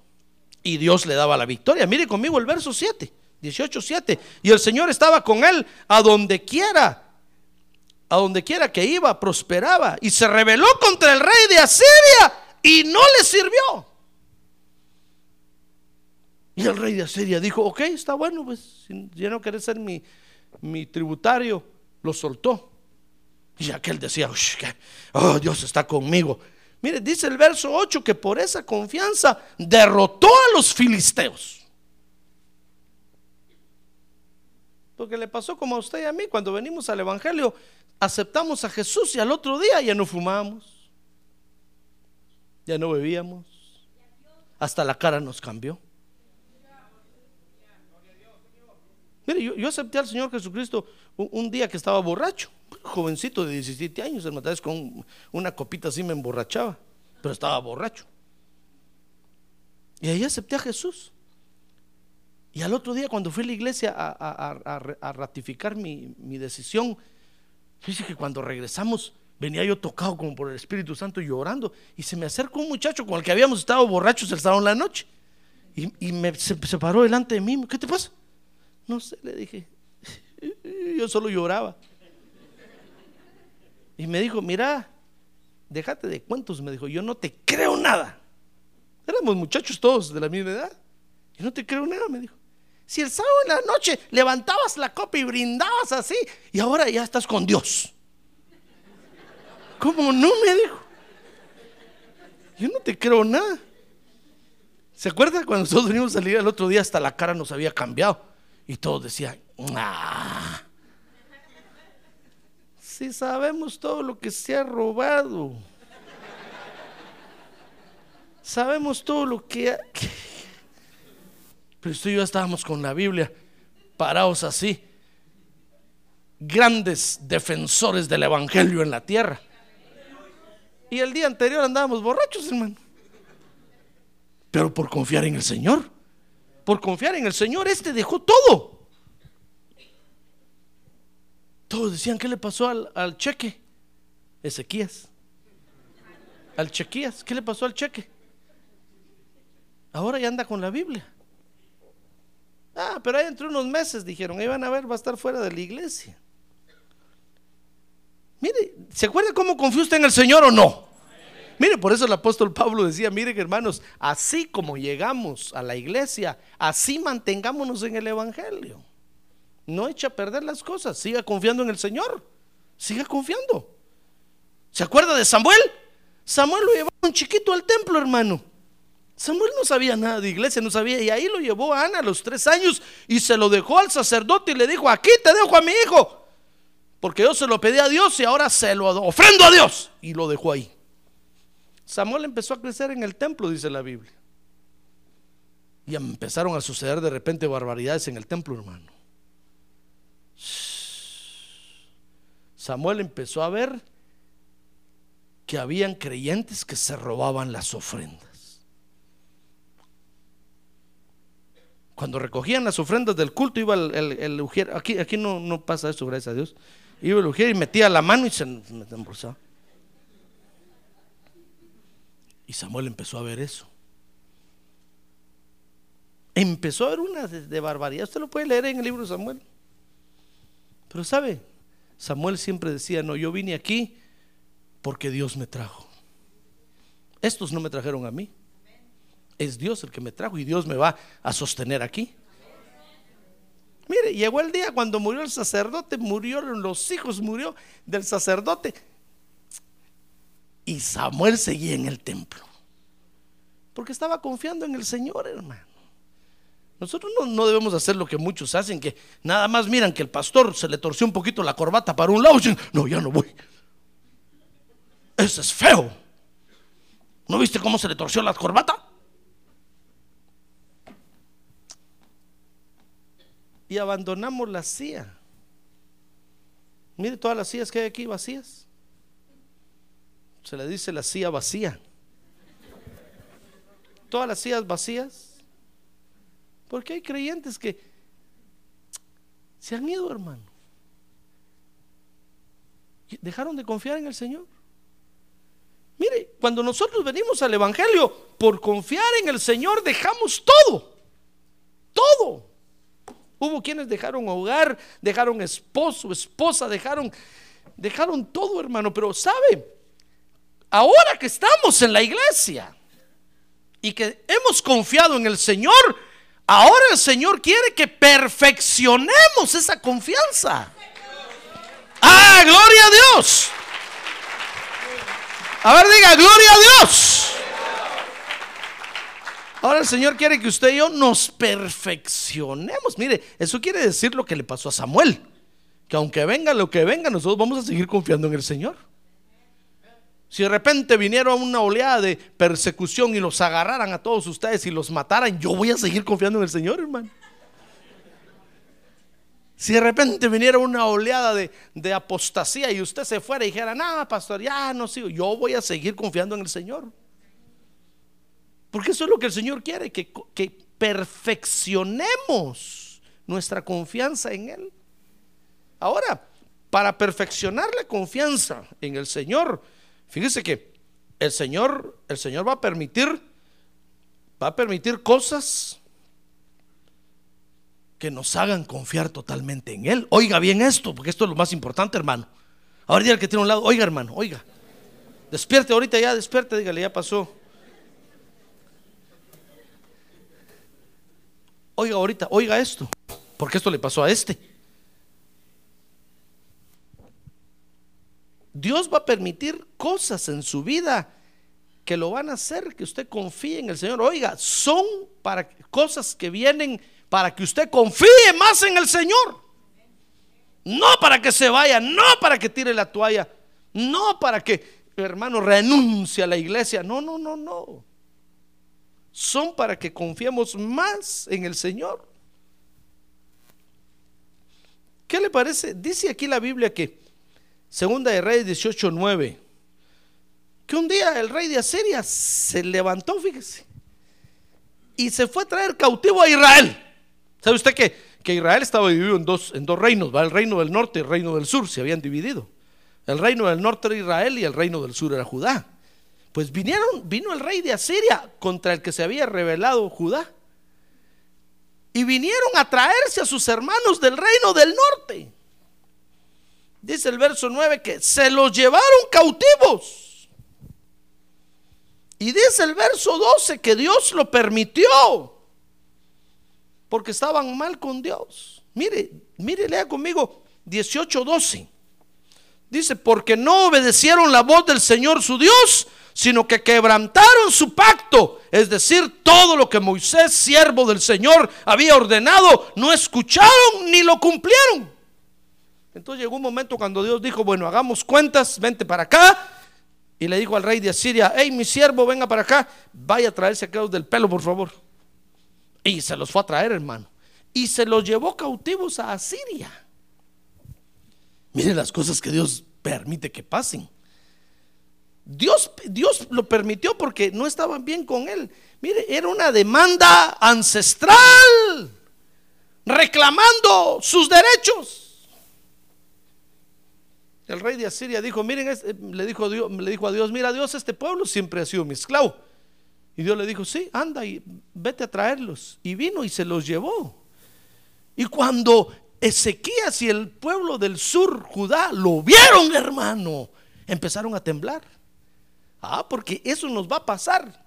Y Dios le daba la victoria. Mire conmigo el verso 7, 18, 7. Y el Señor estaba con él a donde quiera a donde quiera que iba, prosperaba y se rebeló contra el rey de Asiria y no le sirvió. Y el rey de Asiria dijo, ok, está bueno, pues si ya no querés ser mi, mi tributario, lo soltó. Y aquel decía, oh, Dios está conmigo. Mire, dice el verso 8 que por esa confianza derrotó a los filisteos. Porque le pasó como a usted y a mí cuando venimos al Evangelio aceptamos a Jesús y al otro día ya no fumamos, ya no bebíamos, hasta la cara nos cambió. Mire, yo, acepté al Señor Jesucristo un, día que estaba borracho, jovencito de 17 años, hermano, con una copita así me emborrachaba, pero estaba borracho. Y ahí acepté a Jesús. Y al otro día, cuando fui a la iglesia a, ratificar mi, decisión, Fíjese que cuando regresamos, venía yo tocado como por el Espíritu Santo llorando. Y se me acercó un muchacho con el que habíamos estado borrachos el sábado en la noche. Y, me, se, paró delante de mí. ¿Qué te pasa? No sé, le dije. Yo solo lloraba. Y me dijo, mira, déjate de cuentos. Me dijo, yo no te creo nada. Éramos muchachos todos de la misma edad. Yo no te creo nada, me dijo. Si el sábado en la noche levantabas la copa y brindabas así, y ahora ya estás con Dios. ¿Cómo no me dijo? Yo no te creo nada. ¿Se acuerda cuando nosotros venimos a salir el otro día hasta la cara nos había cambiado? Y todos decían, ah, si sabemos todo lo que se ha robado. Sabemos todo lo que... Ha, pero usted y yo estábamos con la Biblia parados así, grandes defensores del Evangelio en la tierra. Y el día anterior andábamos borrachos, hermano. Pero por confiar en el Señor, por confiar en el Señor, este dejó todo. Todos decían, ¿qué le pasó al, cheque? Ezequías. Al chequías, ¿qué le pasó al cheque? Ahora ya anda con la Biblia. Ah, pero ahí entre unos meses dijeron, ahí van a ver, va a estar fuera de la iglesia. Mire, ¿se acuerda cómo confió usted en el Señor o no? Mire, por eso el apóstol Pablo decía, miren hermanos, así como llegamos a la iglesia, así mantengámonos en el Evangelio. No echa a perder las cosas, siga confiando en el Señor, siga confiando. ¿Se acuerda de Samuel? Samuel lo llevó un chiquito al templo, hermano. Samuel no sabía nada de iglesia, no sabía, y ahí lo llevó a Ana a los tres años y se lo dejó al sacerdote y le dijo, aquí te dejo a mi hijo, porque yo se lo pedí a Dios y ahora se lo ofrendo a Dios. Y lo dejó ahí. Samuel empezó a crecer en el templo, dice la Biblia. Y empezaron a suceder de repente barbaridades en el templo, hermano. Samuel empezó a ver que habían creyentes que se robaban las ofrendas. Cuando recogían las ofrendas del culto, iba el, el, ujier, aquí, aquí no, no, pasa eso, gracias a Dios. Iba el ujier y metía la mano y se embolsaba. Y Samuel empezó a ver eso. Empezó a ver una de, barbaridad. Usted lo puede leer en el libro de Samuel. Pero sabe, Samuel siempre decía, no, yo vine aquí porque Dios me trajo. Estos no me trajeron a mí. Es Dios el que me trajo y Dios me va a sostener aquí. Mire, llegó el día cuando murió el sacerdote, murieron los hijos, murió del sacerdote. Y Samuel seguía en el templo. Porque estaba confiando en el Señor, hermano. Nosotros no, debemos hacer lo que muchos hacen, que nada más miran que el pastor se le torció un poquito la corbata para un lado y dicen, no, ya no voy. Eso es feo. ¿No viste cómo se le torció la corbata? Y abandonamos la silla. Mire todas las sillas que hay aquí vacías. Se le dice la silla vacía. Todas las sillas vacías. Porque hay creyentes que se han ido, hermano. Dejaron de confiar en el Señor. Mire, cuando nosotros venimos al Evangelio, por confiar en el Señor, dejamos todo. Todo. Hubo quienes dejaron hogar, dejaron esposo, esposa, dejaron, dejaron todo, hermano. Pero sabe, ahora que estamos en la iglesia y que hemos confiado en el Señor, ahora el Señor quiere que perfeccionemos esa confianza. Ah, gloria a Dios. A ver, diga, gloria a Dios. Ahora el Señor quiere que usted y yo nos perfeccionemos. Mire, eso quiere decir lo que le pasó a Samuel. Que aunque venga lo que venga, nosotros vamos a seguir confiando en el Señor. Si de repente viniera una oleada de persecución y los agarraran a todos ustedes y los mataran, yo voy a seguir confiando en el Señor, hermano. Si de repente viniera una oleada de, apostasía y usted se fuera y dijera, no, pastor, ya no sigo, yo voy a seguir confiando en el Señor. Porque eso es lo que el Señor quiere, que, que perfeccionemos nuestra confianza en Él. Ahora, para perfeccionar la confianza en el Señor, Fíjese que el Señor, el Señor va a permitir, va a permitir cosas que nos hagan confiar totalmente en Él. Oiga bien esto, porque esto es lo más importante, hermano. Ahora diga el que tiene un lado, oiga, hermano, oiga. Despierte ahorita ya, despierte, dígale, ya pasó. Oiga ahorita, oiga esto, porque esto le pasó a este. Dios va a permitir cosas en su vida que lo van a hacer que usted confíe en el Señor. Oiga, son para cosas que vienen para que usted confíe más en el Señor. No para que se vaya, no para que tire la toalla, no para que, hermano, renuncie a la iglesia. No, no, no, no. Son para que confiemos más en el Señor. ¿Qué le parece? Dice aquí la Biblia que Segunda de Reyes 18:9. Que un día el rey de Asiria se levantó, fíjese, y se fue a traer cautivo a Israel. ¿Sabe usted que, que Israel estaba dividido en dos, en dos reinos? ¿va? El reino del norte y el reino del sur se habían dividido. El reino del norte era Israel y el reino del sur era Judá. Pues vinieron, vino el rey de Asiria contra el que se había rebelado Judá. Y vinieron a traerse a sus hermanos del reino del norte. Dice el verso 9 que se los llevaron cautivos. Y dice el verso 12 que Dios lo permitió. Porque estaban mal con Dios. Mire, mire, lea conmigo 18:12. Dice, porque no obedecieron la voz del Señor su Dios, sino que quebrantaron su pacto. Es decir, todo lo que Moisés, siervo del Señor, había ordenado, no escucharon ni lo cumplieron. Entonces llegó un momento cuando Dios dijo, bueno, hagamos cuentas, vente para acá. Y le dijo al rey de Asiria, hey, mi siervo, venga para acá, vaya a traerse aquellos del pelo, por favor. Y se los fue a traer, hermano. Y se los llevó cautivos a Asiria. Mire las cosas que Dios permite que pasen. Dios, Dios lo permitió porque no estaban bien con él. Mire, era una demanda ancestral reclamando sus derechos. El rey de Asiria dijo, miren, le dijo, Dios, a Dios, mira Dios, este pueblo siempre ha sido mi esclavo. Y Dios le dijo, sí, anda y vete a traerlos. Y vino y se los llevó. Y cuando Ezequías y el pueblo del sur, Judá, lo vieron, hermano. Empezaron a temblar. Ah, porque eso nos va a pasar.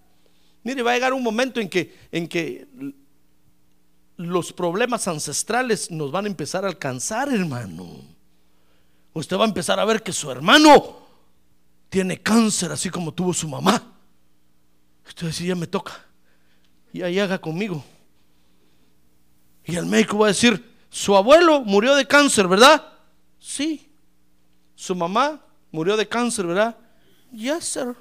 Mire, va a llegar un momento en que, en que los problemas ancestrales nos van a empezar a alcanzar, hermano. Usted va a empezar a ver que su hermano tiene cáncer, así como tuvo su mamá. Usted dice, ya me toca. Y ahí haga conmigo. Y el médico va a decir, su abuelo murió de cáncer, ¿verdad? Sí. Su mamá murió de cáncer, ¿verdad? Yes, sir.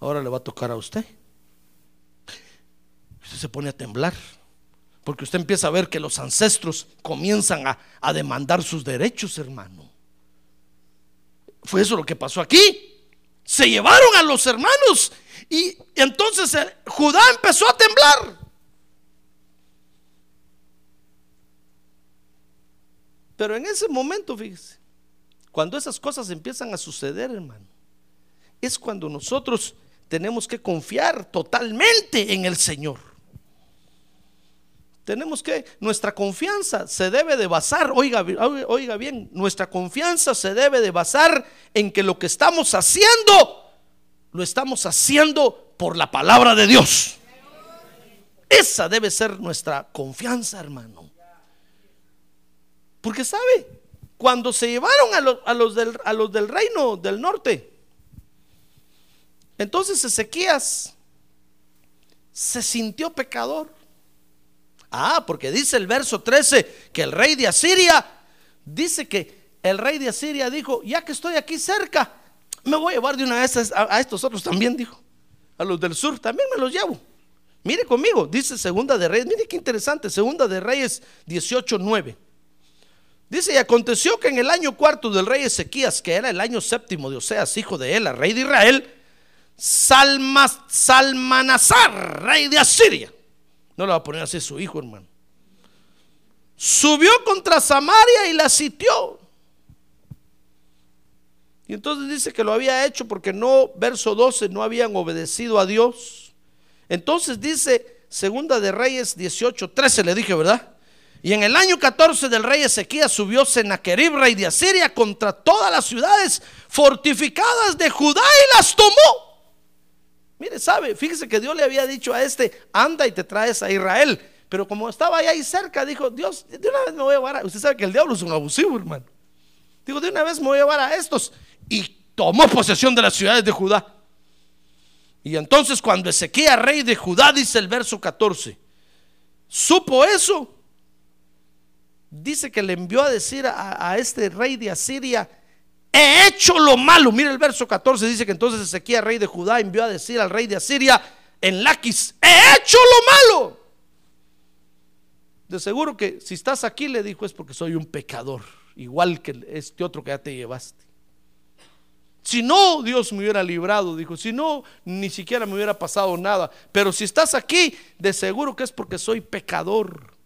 Ahora le va a tocar a usted. Usted se pone a temblar. Porque usted empieza a ver que los ancestros comienzan a, demandar sus derechos, hermano. Fue eso lo que pasó aquí. Se llevaron a los hermanos y entonces Judá empezó a temblar. Pero en ese momento, fíjese, cuando esas cosas empiezan a suceder, hermano, es cuando nosotros tenemos que confiar totalmente en el Señor. Tenemos que, nuestra confianza se debe de basar, oiga, bien, nuestra confianza se debe de basar en que lo que estamos haciendo, lo estamos haciendo por la palabra de Dios. Esa debe ser nuestra confianza, hermano. Porque sabe, cuando se llevaron a los, del, a los del reino del norte, entonces Ezequías se sintió pecador. Ah, porque dice el verso 13 que el rey de Asiria, dice que el rey de Asiria dijo, ya que estoy aquí cerca, me voy a llevar de una vez a, estos otros también, dijo. A los del sur también me los llevo. Mire conmigo, dice Segunda de Reyes, mire qué interesante, Segunda de Reyes 18, 9. Dice, y aconteció que en el año cuarto del rey Ezequías, que era el año séptimo de Oseas, hijo de él, rey de Israel, Salmas, Salmanazar, rey de Asiria, no le va a poner así su hijo, hermano, subió contra Samaria y la sitió. Y entonces dice que lo había hecho porque no, verso 12, no habían obedecido a Dios. Entonces dice, segunda de Reyes 18, 13 le dije, ¿verdad? Y en el año 14 del rey Ezequías subió Sennacherib, rey de Asiria, contra todas las ciudades fortificadas de Judá y las tomó. Mire, sabe, fíjese que Dios le había dicho a este, anda y te traes a Israel. Pero como estaba ahí cerca, dijo, Dios, de una vez me voy a llevar a... Usted sabe que el diablo es un abusivo, hermano. Digo, de una vez me voy a llevar a estos. Y tomó posesión de las ciudades de Judá. Y entonces cuando Ezequías, rey de Judá, dice el verso 14, supo eso, dice que le envió a decir a, este rey de Asiria, he hecho lo malo. Mira el verso 14, dice que entonces Ezequiel, rey de Judá, envió a decir al rey de Asiria en Laquis, he hecho lo malo. De seguro que si estás aquí, le dijo, es porque soy un pecador, igual que este otro que ya te llevaste. Si no, Dios me hubiera librado, dijo. Si no, ni siquiera me hubiera pasado nada. Pero si estás aquí, de seguro que es porque soy pecador.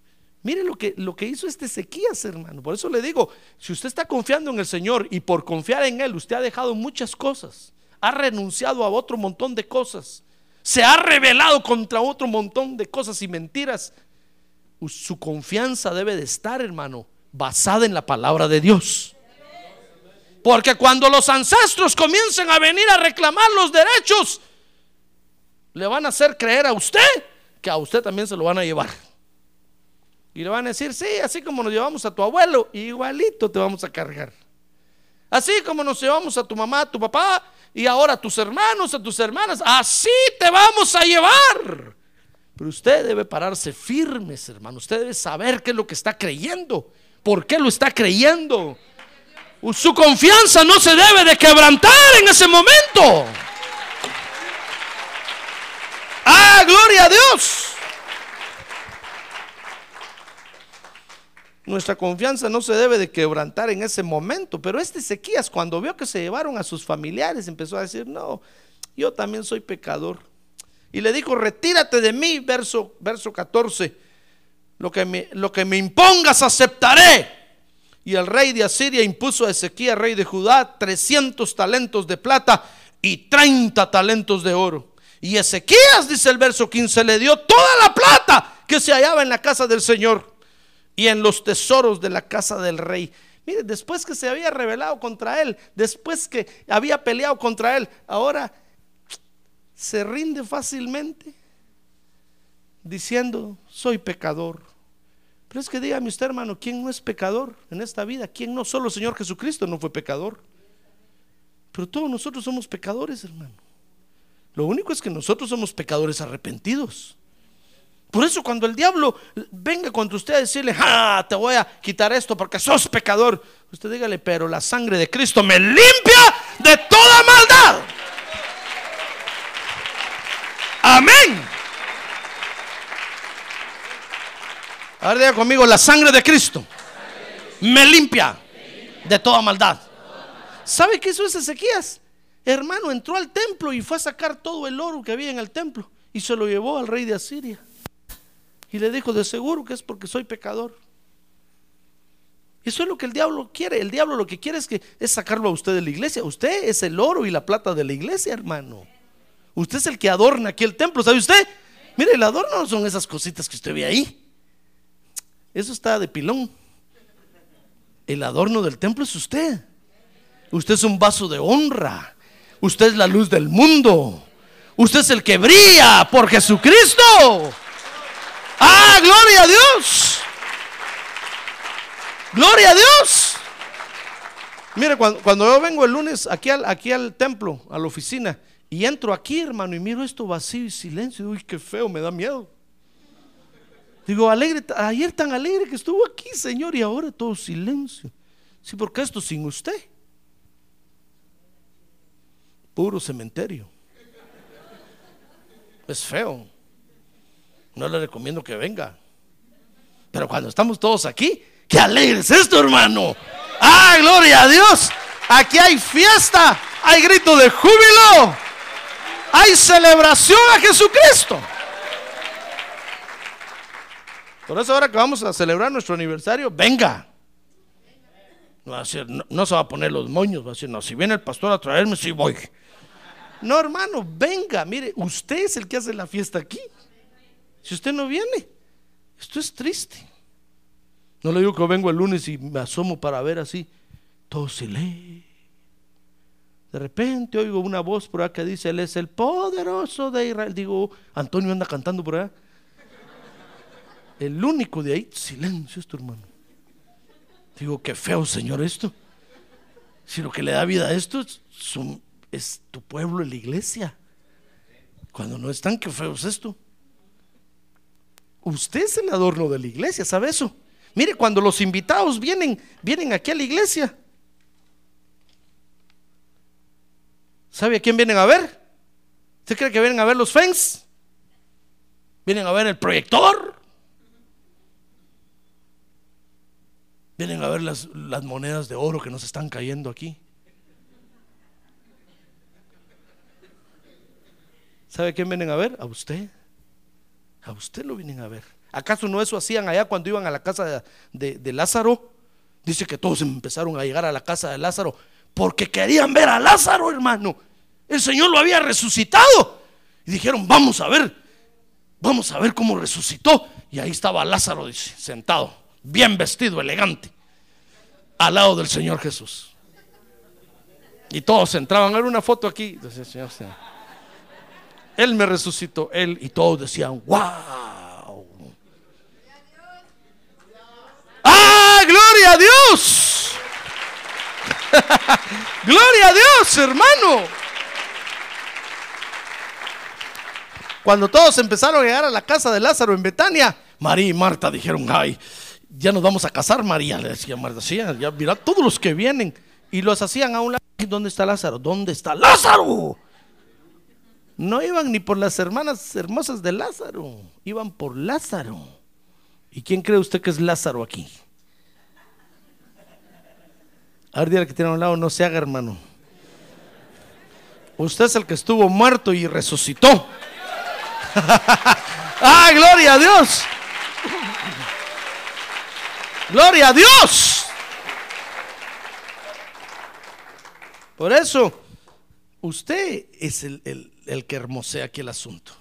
Mire lo que, lo que hizo este Ezequías, hermano. Por eso le digo, si usted está confiando en el Señor y por confiar en Él, usted ha dejado muchas cosas. Ha renunciado a otro montón de cosas. Se ha rebelado contra otro montón de cosas y mentiras. Su confianza debe de estar, hermano, basada en la palabra de Dios. Porque cuando los ancestros comiencen a venir a reclamar los derechos, le van a hacer creer a usted que a usted también se lo van a llevar. Y le van a decir, sí, así como nos llevamos a tu abuelo, igualito te vamos a cargar. Así como nos llevamos a tu mamá, a tu papá, y ahora a tus hermanos, a tus hermanas, así te vamos a llevar. Pero usted debe pararse firmes, hermano. Usted debe saber qué es lo que está creyendo. ¿Por qué lo está creyendo? Su confianza no se debe de quebrantar en ese momento. Ah, gloria a Dios. Nuestra confianza no se debe de quebrantar en ese momento, pero este Ezequías cuando vio que se llevaron a sus familiares empezó a decir, no, yo también soy pecador. Y le dijo, retírate de mí, verso, verso 14, lo que, me, lo que me impongas aceptaré. Y el rey de Asiria impuso a Ezequías, rey de Judá, 300 talentos de plata y 30 talentos de oro. Y Ezequías, dice el verso 15, le dio toda la plata que se hallaba en la casa del Señor y en los tesoros de la casa del rey. Mire, después que se había rebelado contra él, después que había peleado contra él, ahora se rinde fácilmente diciendo, soy pecador. Pero es que dígame usted, hermano, ¿quién no es pecador en esta vida? ¿Quién no? Solo el Señor Jesucristo no fue pecador. Pero todos nosotros somos pecadores, hermano. Lo único es que nosotros somos pecadores arrepentidos. Por eso cuando el diablo venga contra usted a decirle, ah, te voy a quitar esto porque sos pecador, usted dígale, pero la sangre de Cristo me limpia de toda maldad. Amén. Ahora diga conmigo, la sangre de Cristo me limpia de toda maldad. ¿Sabe qué hizo Ezequías? Hermano, entró al templo y fue a sacar todo el oro que había en el templo y se lo llevó al rey de Asiria. Y le dijo, de seguro que es porque soy pecador. Eso es lo que el diablo quiere. El diablo lo que quiere es, que, es sacarlo a usted de la iglesia. Usted es el oro y la plata de la iglesia, hermano. Usted es el que adorna aquí el templo, ¿sabe usted? Mire, el adorno no son esas cositas que usted ve ahí. Eso está de pilón. El adorno del templo es usted. Usted es un vaso de honra. Usted es la luz del mundo. Usted es el que brilla por Jesucristo. Ah, gloria a Dios. Gloria a Dios. Mire, cuando, yo vengo el lunes aquí al, aquí al templo, a la oficina, y entro aquí, hermano, y miro esto vacío y silencio, uy, qué feo, me da miedo. Digo, alegre, ayer tan alegre que estuvo aquí, Señor, y ahora todo silencio. Sí, porque esto sin usted. Puro cementerio. Es feo. No le recomiendo que venga. Pero cuando estamos todos aquí, qué alegre es esto, hermano. ¡Ah, gloria a Dios! Aquí hay fiesta, hay grito de júbilo, hay celebración a Jesucristo. Por eso ahora que vamos a celebrar nuestro aniversario, venga. No, no, se va a poner los moños, va a decir, no, si viene el pastor a traerme, sí voy. No, hermano, venga, mire, usted es el que hace la fiesta aquí. Si usted no viene, esto es triste. No le digo que vengo el lunes y me asomo para ver así, todo se lee. De repente oigo una voz por acá que dice, Él es el poderoso de Israel. Digo, Antonio anda cantando por allá. El único de ahí, silencio esto, hermano. Digo, qué feo, Señor, esto. Si lo que le da vida a esto es, es tu pueblo, la iglesia. Cuando no están, qué feo es esto. Usted es el adorno de la iglesia, ¿sabe eso? Mire, cuando los invitados vienen, vienen aquí a la iglesia. ¿Sabe a quién vienen a ver? ¿Usted cree que vienen a ver los fans? ¿Vienen a ver el proyector? Vienen a ver las, las monedas de oro que nos están cayendo aquí. ¿Sabe a quién vienen a ver? A usted. A usted lo vienen a ver. ¿Acaso no eso hacían allá cuando iban a la casa de, Lázaro? Dice que todos empezaron a llegar a la casa de Lázaro porque querían ver a Lázaro, hermano. El Señor lo había resucitado. Y dijeron, vamos a ver, vamos a ver cómo resucitó. Y ahí estaba Lázaro, sentado, bien vestido, elegante, al lado del Señor Jesús. Y todos entraban, a ver una foto aquí. Señor, Él me resucitó, Él. Y todos decían, wow. ¡Ah, gloria a Dios! gloria a Dios, hermano. Cuando todos empezaron a llegar a la casa de Lázaro en Betania, María y Marta dijeron, ay, ya nos vamos a casar, María, le decía Marta, sí, ya mira todos los que vienen. Y los hacían a un lado, ¿dónde está Lázaro? ¿Dónde está Lázaro? No iban ni por las hermanas hermosas de Lázaro, iban por Lázaro. ¿Y quién cree usted que es Lázaro aquí? A ver, que tiene a un lado, no se haga, hermano. Usted es el que estuvo muerto y resucitó. ¡Ah, gloria a Dios! ¡Gloria a Dios! Por eso, usted es el, el que hermosea aquí el asunto.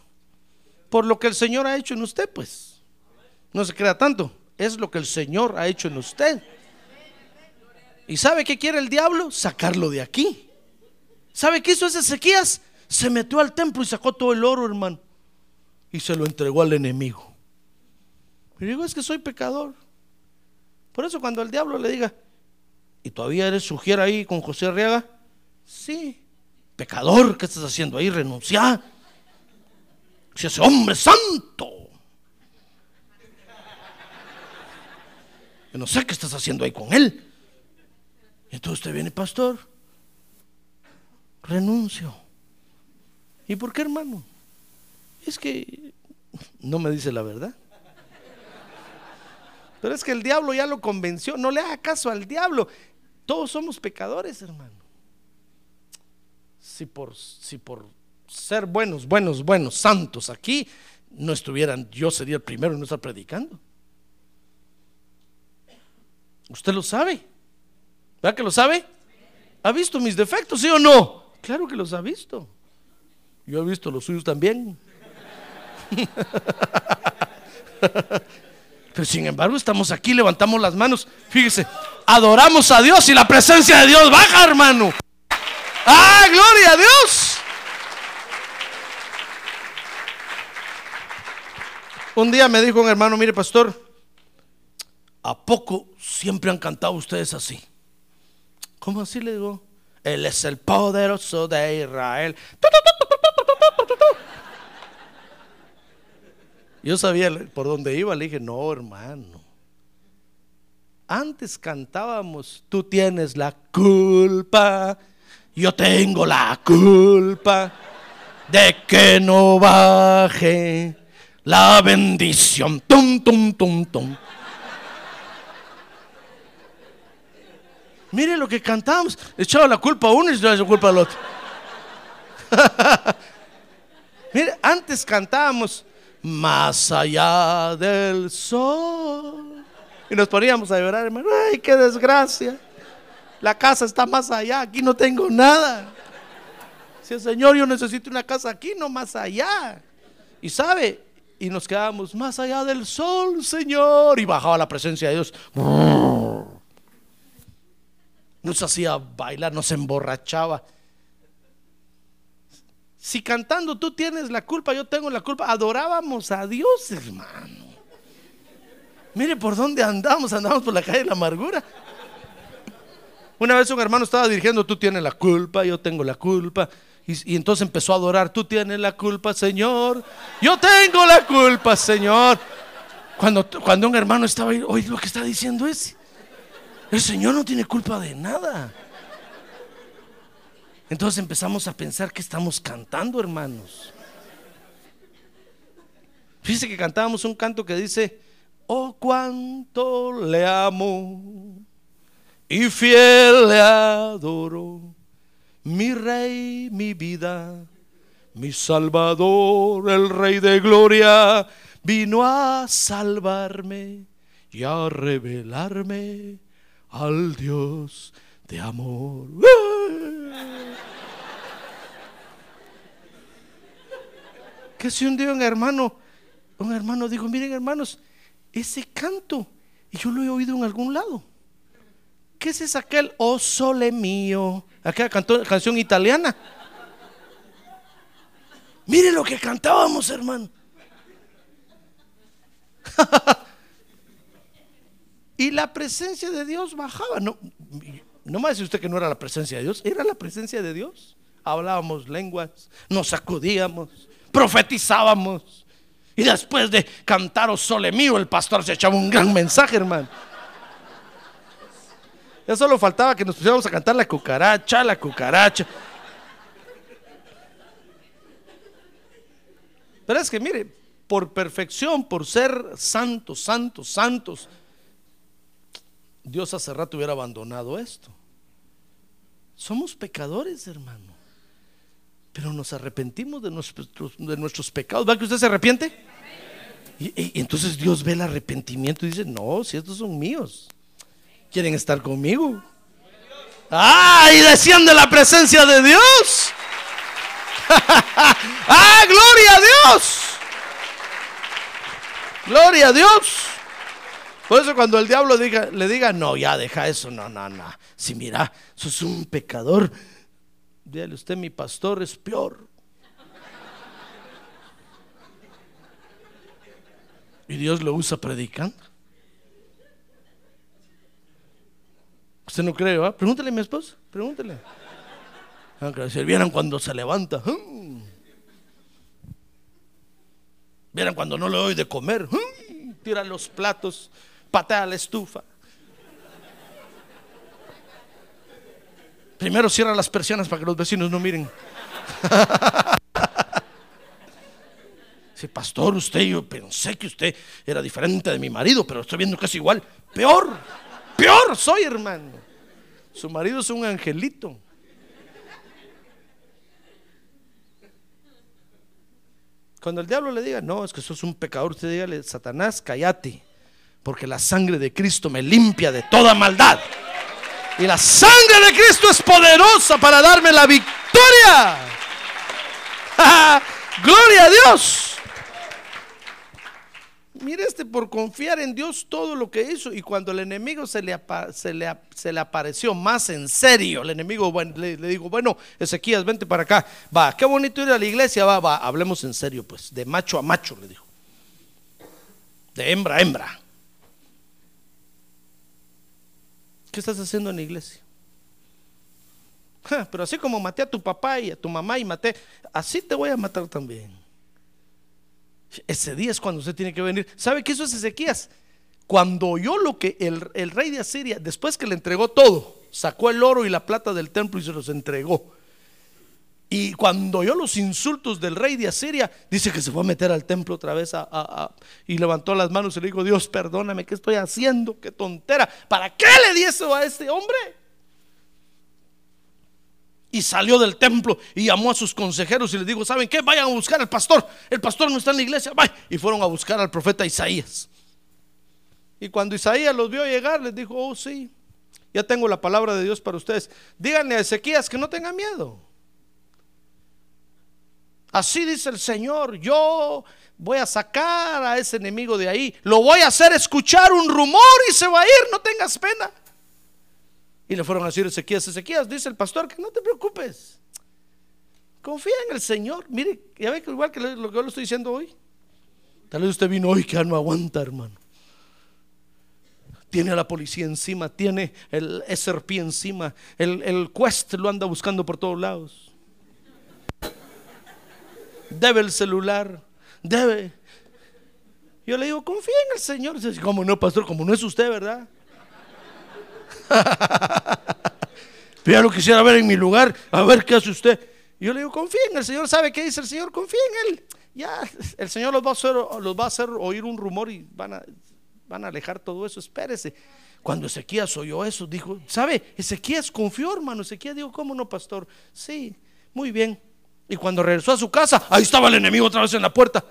Por lo que el Señor ha hecho en usted, pues. No se crea tanto. Es lo que el Señor ha hecho en usted. ¿Y sabe qué quiere el diablo? Sacarlo de aquí. ¿Sabe qué hizo ese Ezequías? Se metió al templo y sacó todo el oro, hermano y se lo entregó al enemigo. Y digo, es que soy pecador. Por eso cuando el diablo le diga, ¿y todavía eres sugier ahí con José Arriaga? Sí, pecador, ¿qué estás haciendo ahí? Renunciar. Si ese hombre santo. Yo no sé qué estás haciendo ahí con él. Y entonces usted viene, pastor, renuncio. ¿Y por qué, hermano? es que no me dice la verdad. Pero es que el diablo ya lo convenció. No le haga caso al diablo. Todos somos pecadores, hermano. Si por, si por ser buenos, buenos, buenos, santos aquí no estuvieran, yo sería el primero en no estar predicando. Usted lo sabe. ¿Verdad que lo sabe? ¿Ha visto mis defectos, sí o no? Claro que los ha visto. Yo he visto los suyos también. Pero sin embargo estamos aquí, levantamos las manos. Fíjese, adoramos a Dios y la presencia de Dios baja, hermano. ¡Ah, gloria a Dios! Un día me dijo un hermano, mire pastor, ¿a poco siempre han cantado ustedes así? ¿Cómo así le digo? Él es el poderoso de Israel. Yo sabía por dónde iba, le dije, no, hermano. Antes cantábamos, tú tienes la culpa, yo tengo la culpa de que no baje la bendición. Tum, tum, tum, tum. Mire lo que cantamos. Echaba la culpa a uno y echaba la culpa al otro. Mire, antes cantábamos más allá del sol. Y nos poníamos a llorar, hermano, ay, qué desgracia. La casa está más allá, aquí no tengo nada. El Señor, yo necesito una casa aquí, no más allá. Y sabe, y nos quedamos más allá del sol, Señor. Y bajaba la presencia de Dios. Nos hacía bailar, nos emborrachaba. Si cantando tú tienes la culpa, yo tengo la culpa, adorábamos a Dios, hermano. Mire por dónde andamos, andamos por la calle de la amargura. Una vez un hermano estaba dirigiendo, tú tienes la culpa, yo tengo la culpa. Y, entonces empezó a adorar, tú tienes la culpa, Señor. Yo tengo la culpa, Señor. Cuando, cuando un hermano estaba ahí, oye, lo que está diciendo es, el Señor no tiene culpa de nada. Entonces empezamos a pensar que estamos cantando, hermanos. Fíjese que cantábamos un canto que dice, oh cuánto le amo y fiel le adoro, mi rey, mi vida, mi salvador, el rey de gloria, vino a salvarme y a revelarme al Dios de amor. Que si un día un hermano, un hermano dijo, miren hermanos, ese canto, y yo lo he oído en algún lado. ¿Qué es ese aquel oh sole mío? Aquella canción italiana. Mire lo que cantábamos, hermano. y la presencia de Dios bajaba. No, no me dice usted que no era la presencia de Dios, era la presencia de Dios. Hablábamos lenguas, nos sacudíamos, profetizábamos. Y después de cantar o sole mío, el pastor se echaba un gran mensaje, hermano. Ya solo faltaba que nos pusiéramos a cantar la cucaracha, la cucaracha. Pero es que mire, por perfección, por ser santos, santos, santos, Dios hace rato hubiera abandonado esto. Somos pecadores, hermano. Pero nos arrepentimos de nuestros, de nuestros pecados. ¿Va que usted se arrepiente? Y, entonces Dios ve el arrepentimiento y dice, no, si estos son míos. ¿Quieren estar conmigo? ¡Ah! Y desciende la presencia de Dios. ¡Ah! ¡Gloria a Dios! ¡Gloria a Dios! Por eso cuando el diablo diga, le diga, no, ya deja eso, no, no, no. Si mira, sos un pecador, dígale usted, mi pastor es peor. Y Dios lo usa predicando. ¿Usted no cree, va? Pregúntele a mi esposa, pregúntele. Aunque si vieran cuando se levanta. ¡hum! Vieran cuando no le doy de comer. ¡hum! Tira los platos, patea la estufa. Primero cierra las persianas para que los vecinos no miren. Sí, pastor, usted, yo pensé que usted era diferente de mi marido, pero estoy viendo que es igual. Peor, peor soy, hermano. Su marido es un angelito. Cuando el diablo le diga, no, es que sos un pecador, usted dígale, Satanás, cállate, porque la sangre de Cristo me limpia de toda maldad. Y la sangre de Cristo es poderosa para darme la victoria. Gloria a Dios. Mire este por confiar en Dios todo lo que hizo y cuando el enemigo se le, se le, apareció más en serio, el enemigo le, le digo, bueno, Ezequías, vente para acá, va, qué bonito ir a la iglesia, va, va, hablemos en serio, pues, de macho a macho, le dijo, de hembra a hembra. ¿Qué estás haciendo en la iglesia? Pero así como maté a tu papá y a tu mamá y maté, así te voy a matar también. Ese día es cuando usted tiene que venir. ¿Sabe qué hizo Ezequías? Cuando oyó lo que el, el rey de Asiria, después que le entregó todo, sacó el oro y la plata del templo y se los entregó. Y cuando oyó los insultos del rey de Asiria, dice que se fue a meter al templo otra vez a- a- y levantó las manos y le dijo, Dios, perdóname, ¿qué estoy haciendo? ¡Qué tontera! ¿Para qué le di eso a este hombre? Y salió del templo y llamó a sus consejeros y les dijo, ¿saben qué? Vayan a buscar al pastor. El pastor no está en la iglesia. Y fueron a buscar al profeta Isaías. Y cuando Isaías los vio llegar, les dijo, oh sí, ya tengo la palabra de Dios para ustedes. Díganle a Ezequías que no tenga miedo. Así dice el Señor, yo voy a sacar a ese enemigo de ahí. Lo voy a hacer escuchar un rumor y se va a ir, no tengas pena. Y le fueron a decir Ezequías, Ezequías, dice el pastor, que no te preocupes. Confía en el Señor. Mire, ya ve que igual que lo que yo le estoy diciendo hoy. Tal vez usted vino hoy que ya no aguanta, hermano. Tiene a la policía encima, tiene el SRP encima, el, el Quest lo anda buscando por todos lados. Debe el celular, debe. Yo le digo, confía en el Señor. Dice, ¿cómo no, pastor? Como no es usted, ¿verdad? Pero ya lo quisiera ver en mi lugar, a ver qué hace usted. Yo le digo, confía en el Señor, ¿sabe qué dice el Señor? Confía en Él. Ya, el Señor los va a hacer, oír un rumor y van a, van a alejar todo eso. Espérese. Cuando Ezequías oyó eso, dijo, ¿sabe? Ezequías confió, hermano. Ezequías dijo, ¿cómo no, pastor? Sí, muy bien. Y cuando regresó a su casa, ahí estaba el enemigo otra vez en la puerta.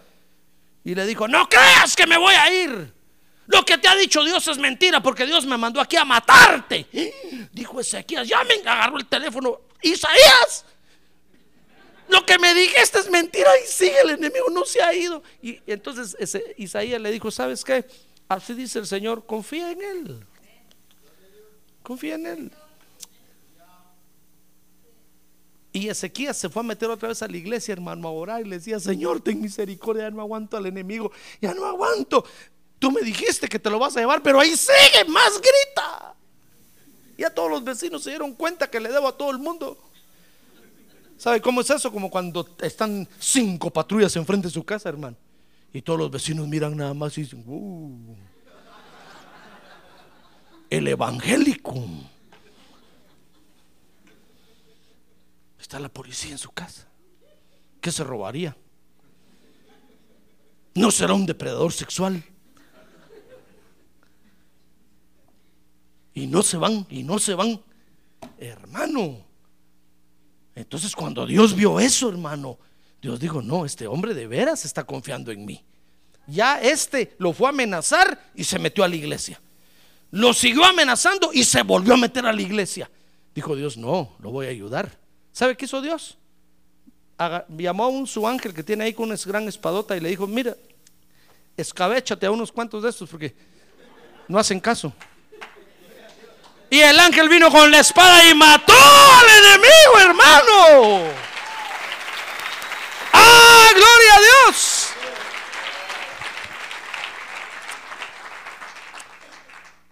Y le dijo, no creas que me voy a ir. Lo que te ha dicho Dios es mentira porque Dios me mandó aquí a matarte. Dijo Ezequías, ya me agarró el teléfono. Isaías, lo que me dijiste es mentira y sigue el enemigo, no se ha ido. Y entonces Isaías le dijo, ¿sabes qué? Así dice el Señor, confía en Él. Confía en Él. Y Ezequías se fue a meter otra vez a la iglesia, hermano, a orar y le decía, Señor, ten misericordia, ya no aguanto al enemigo, ya no aguanto. Tú me dijiste que te lo vas a llevar, pero ahí sigue, más grita. Ya todos los vecinos se dieron cuenta que le debo a todo el mundo. ¿Sabe cómo es eso? Como cuando están cinco patrullas enfrente de su casa, hermano. Y todos los vecinos miran nada más y dicen, "Uh, el evangélico. Está la policía en su casa. ¿Qué se robaría? ¿No será un depredador sexual? Y no se van, y no se van. Hermano. Entonces cuando Dios vio eso, hermano, Dios dijo, no, este hombre de veras está confiando en mí. Ya este lo fue a amenazar y se metió a la iglesia. Lo siguió amenazando y se volvió a meter a la iglesia. Dijo Dios, no, lo voy a ayudar. ¿Sabe qué hizo Dios? Llamó a un su ángel que tiene ahí con una gran espadota y le dijo, mira, escabéchate a unos cuantos de estos porque no hacen caso. Y el ángel vino con la espada y mató al enemigo, hermano. ¡Ah, gloria a Dios!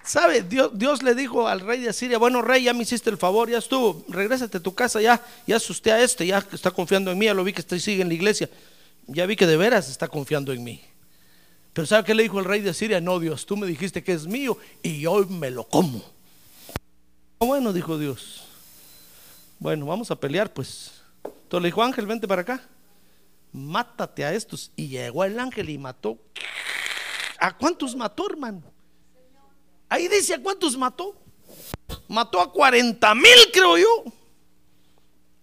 ¿Sabe? Dios, Dios le dijo al rey de Asiria, bueno rey, ya me hiciste el favor, ya estuvo, regrésate a tu casa, ya, ya asusté a este, ya está confiando en mí, ya lo vi que está, sigue en la iglesia, ya vi que de veras está confiando en mí. Pero ¿sabe qué le dijo el rey de Asiria? No, Dios, tú me dijiste que es mío y hoy me lo como. "Ah, Bueno, dijo Dios. Bueno, vamos a pelear, pues. Entonces le dijo, Ángel, vente para acá. Mátate a estos. Y llegó el ángel y mató. ¿A cuántos mató, hermano? Ahí dice a cuántos mató. Mató a 40 mil, creo yo.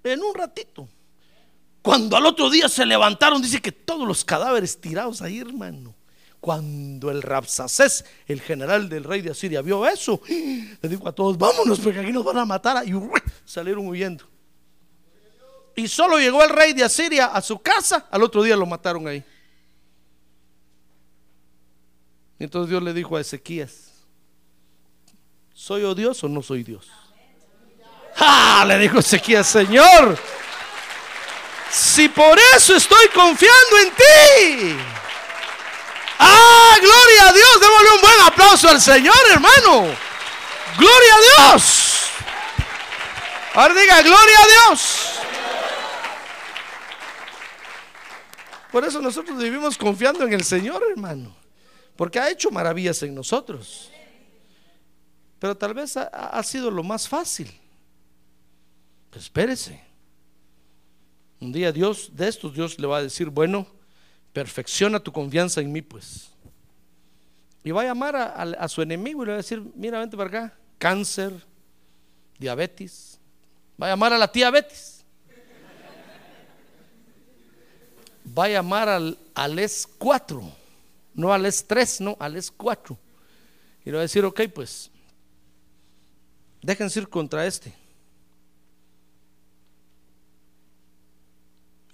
En un ratito. Cuando al otro día se levantaron, dice que todos los cadáveres tirados ahí, hermano. Cuando el Rapsacés, el general del rey de Asiria, vio eso, le dijo a todos: Vámonos, porque aquí nos van a matar. Y salieron huyendo. Y solo llegó el rey de Asiria a su casa, al otro día lo mataron ahí. Y entonces Dios le dijo a Ezequías: ¿Soy yo Dios o no soy Dios? ¡Ah! Le dijo Ezequías: Señor, si por eso estoy confiando en ti. ¡Ah! Gloria a Dios. Démosle un buen aplauso al Señor, hermano. Gloria a Dios. Ahora diga, gloria a Dios. Por eso nosotros vivimos confiando en el Señor, hermano. Porque ha hecho maravillas en nosotros. Pero tal vez ha, sido lo más fácil. Espérese. Un día Dios, de estos Dios le va a decir, bueno, perfecciona tu confianza en mí, pues. Y va a llamar a, su enemigo y le va a decir, mira, vente para acá, cáncer, diabetes. Va a llamar a la tía Betis. Va a llamar al, al ES 4, no al ES 3, no, al ES 4. Y le va a decir, ok, pues, déjense ir contra este.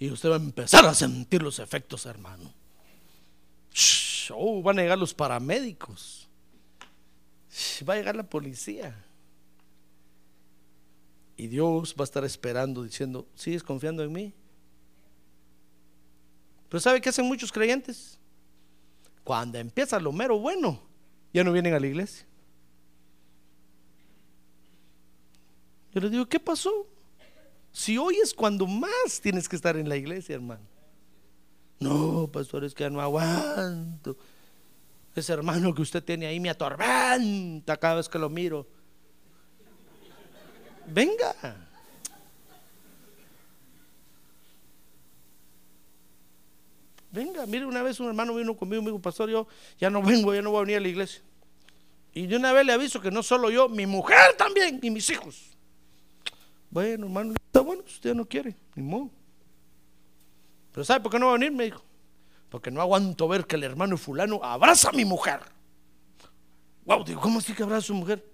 Y usted va a empezar a sentir los efectos, hermano. Oh, van a llegar los paramédicos. Va a llegar la policía. Y Dios va a estar esperando diciendo, ¿sigues confiando en mí? Pero ¿sabe qué hacen muchos creyentes? Cuando empieza lo mero bueno, ya no vienen a la iglesia. Yo les digo, ¿qué pasó? Si hoy es cuando más tienes que estar en la iglesia, hermano. No, pastor, es que ya no aguanto. Ese hermano que usted tiene ahí me atormenta cada vez que lo miro. Venga. Venga, mire, una vez un hermano vino conmigo y me dijo, pastor, yo ya no vengo, ya no voy a venir a la iglesia. Y de una vez le aviso que no solo yo, mi mujer también y mis hijos. Bueno, hermano, está bueno, usted no quiere, ni modo. Pero ¿sabe por qué no va a venir? Me dijo. Porque no aguanto ver que el hermano fulano abraza a mi mujer. Wow, digo, ¿cómo así que abraza a su mujer?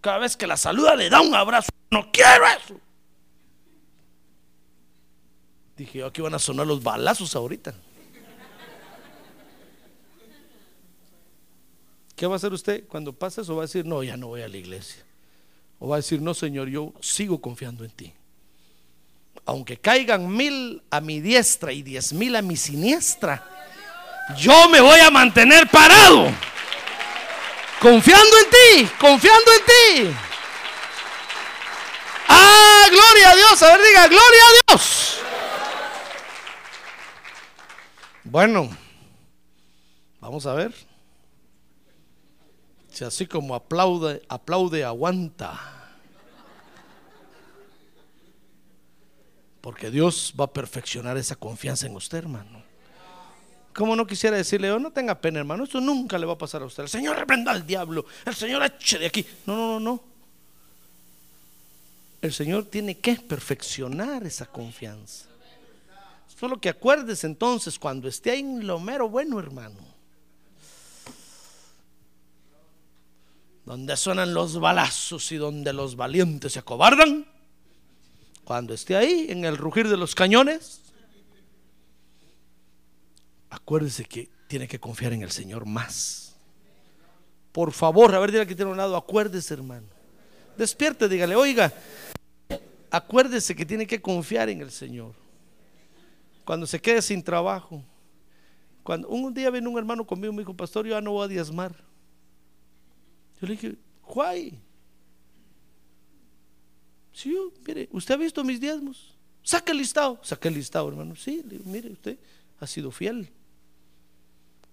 Cada vez que la saluda le da un abrazo. No quiero eso. Dije, aquí van a sonar los balazos ahorita. ¿Qué va a hacer usted cuando pasa eso? Va a decir, no, ya no voy a la iglesia. O va a decir, no, Señor, yo sigo confiando en ti. aunque caigan mil a mi diestra y diez mil a mi siniestra, yo me voy a mantener parado. Confiando en ti, confiando en ti. Ah, gloria a Dios. A ver, diga, gloria a Dios. Bueno, vamos a ver. Así como aplaude, aplaude, aguanta. Porque Dios va a perfeccionar esa confianza en usted, hermano. Como no quisiera decirle, oh, no tenga pena, hermano, esto nunca le va a pasar a usted. El Señor reprenda al diablo, el Señor eche de aquí. No, no, no, no. El Señor tiene que perfeccionar esa confianza. Solo que acuérdese entonces cuando esté ahí en lo mero bueno, hermano. Donde suenan los balazos y donde los valientes se acobardan. Cuando esté ahí en el rugir de los cañones, acuérdese que tiene que confiar en el Señor más. Por favor, a ver, dile que tiene un lado, acuérdese, hermano. Despierte, dígale, oiga, acuérdese que tiene que confiar en el Señor. Cuando se quede sin trabajo. Cuando un día vino un hermano conmigo y me dijo, pastor, yo ya no voy a diezmar. Yo le dije, why? Sí, mire, ¿usted ha visto mis diezmos? Saca el listado. Saca el listado, hermano. Sí, mire, usted ha sido fiel.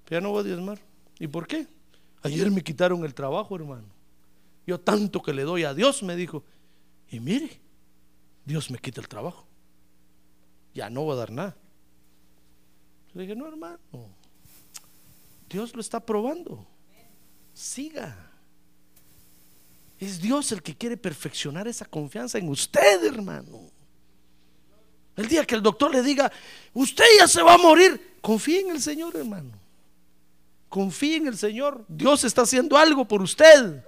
Ya no voy a diezmar. ¿Y por qué? Ayer me quitaron el trabajo, hermano. Yo tanto que le doy a Dios, me dijo. Y mire, Dios me quita el trabajo. Ya no voy a dar nada. Le dije, no, hermano. Dios lo está probando. Siga. Es Dios el que quiere perfeccionar esa confianza en usted, hermano. El día que el doctor le diga, usted ya se va a morir, confíe en el Señor, hermano. Confíe en el Señor. Dios está haciendo algo por usted,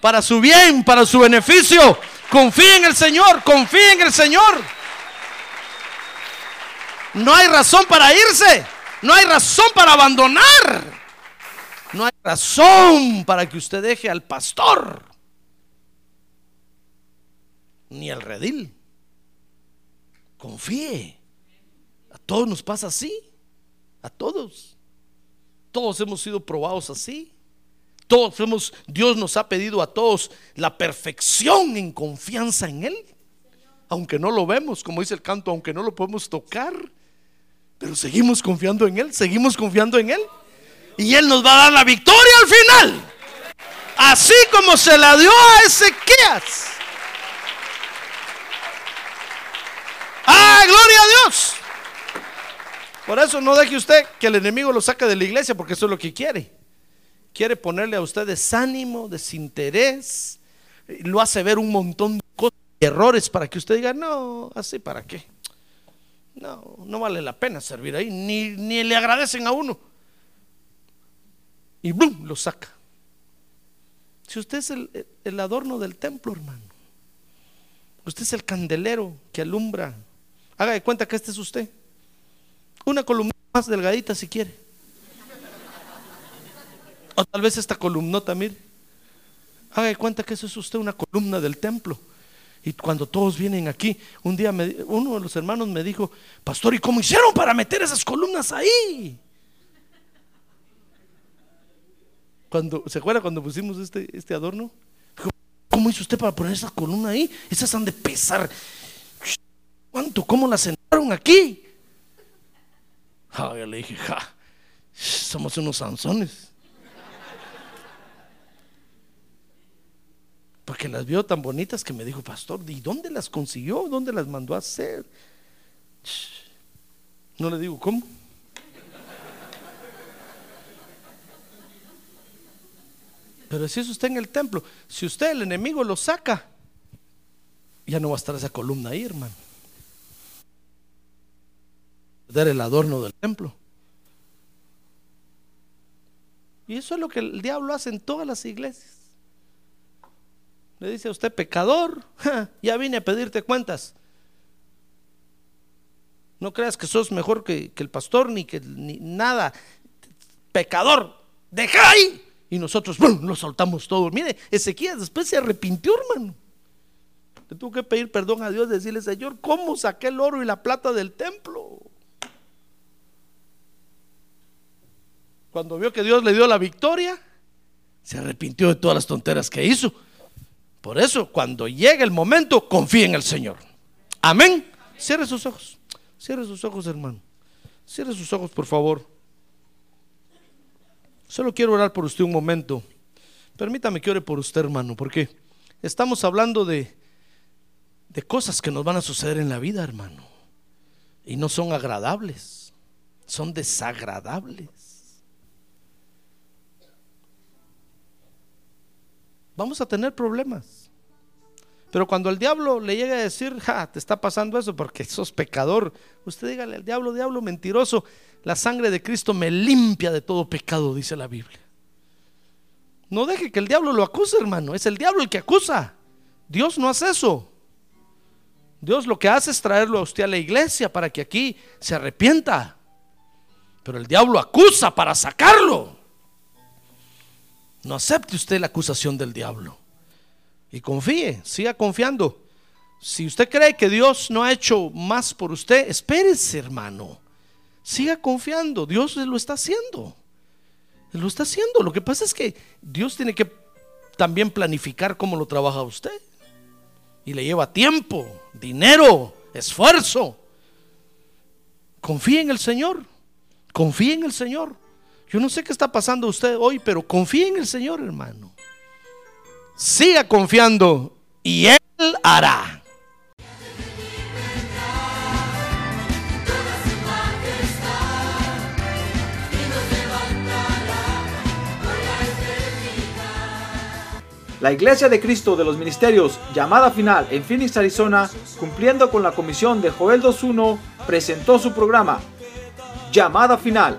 para su bien, para su beneficio. Confíe en el Señor, confíe en el Señor. No hay razón para irse, no hay razón para abandonar. No hay razón para que usted deje al pastor ni al redil. Confíe. A todos nos pasa así. A todos. Todos hemos sido probados así. Todos hemos, Dios nos ha pedido a todos la perfección en confianza en Él. Aunque no lo vemos, como dice el canto, aunque no lo podemos tocar, pero seguimos confiando en Él, seguimos confiando en Él. Y Él nos va a dar la victoria al final. Así como se la dio a Ezequías. ¡Ah, gloria a Dios! Por eso no deje usted que el enemigo lo saque de la iglesia, porque eso es lo que quiere. Quiere ponerle a usted desánimo, desinterés, lo hace ver un montón de cosas, errores para que usted diga, no, así para qué. No, no vale la pena servir ahí, ni, ni le agradecen a uno. Y ¡bum! lo saca. Si usted es el adorno del templo, hermano, usted es el candelero que alumbra Haga de cuenta que este es usted. Una columna más delgadita si quiere. O tal vez esta columnota, mire. Haga de cuenta que eso es usted una columna del templo. Y cuando todos vienen aquí, un día uno de los hermanos me dijo, pastor, ¿y cómo hicieron para meter esas columnas ahí? Cuando, ¿Se acuerda cuando pusimos este, este adorno? ¿Cómo hizo usted para poner esa columna ahí? Esas han de pesar ¿Cuánto? ¿Cómo la sentaron aquí? yo le dije, ja, somos unos sanzones. Porque las vio tan bonitas que me dijo, pastor, ¿y dónde las consiguió? ¿Dónde las mandó a hacer? No le digo, ¿cómo? Pero si eso está en el templo, si usted el enemigo lo saca, ya no va a estar esa columna ahí, hermano dar el adorno del templo. Y eso es lo que el diablo hace en todas las iglesias. Le dice a usted, pecador, ya vine a pedirte cuentas. No creas que sos mejor que, el pastor ni que ni nada. Pecador, deja ahí. Y nosotros lo soltamos todo. Mire, Ezequiel después se arrepintió, hermano. Le tuvo que pedir perdón a Dios, decirle, Señor, ¿cómo saqué el oro y la plata del templo? Cuando vio que Dios le dio la victoria, se arrepintió de todas las tonteras que hizo. Por eso, cuando llegue el momento, confíe en el Señor. Amén. Cierre sus ojos. Cierre sus ojos, hermano. Cierre sus ojos, por favor. Solo quiero orar por usted un momento. Permítame que ore por usted, hermano, porque estamos hablando de, de cosas que nos van a suceder en la vida, hermano. Y no son agradables, son desagradables. Vamos a tener problemas. Pero cuando el diablo le llega a decir, ja, te está pasando eso porque sos pecador, usted dígale al diablo, diablo mentiroso, la sangre de Cristo me limpia de todo pecado, dice la Biblia. No deje que el diablo lo acuse, hermano, es el diablo el que acusa. Dios no hace eso. Dios lo que hace es traerlo a usted a la iglesia para que aquí se arrepienta. Pero el diablo acusa para sacarlo. No acepte usted la acusación del diablo. Y confíe, siga confiando. Si usted cree que Dios no ha hecho más por usted, espérese, hermano. Siga confiando, Dios lo está haciendo. Lo está haciendo. Lo que pasa es que Dios tiene que también planificar cómo lo trabaja usted. Y le lleva tiempo, dinero, esfuerzo. Confíe en el Señor. Confíe en el Señor. Yo no sé qué está pasando usted hoy, pero confíe en el Señor, hermano. Siga confiando y Él hará. La Iglesia de Cristo de los Ministerios, llamada final en Phoenix, Arizona, cumpliendo con la comisión de Joel 2.1, presentó su programa, Llamada Final.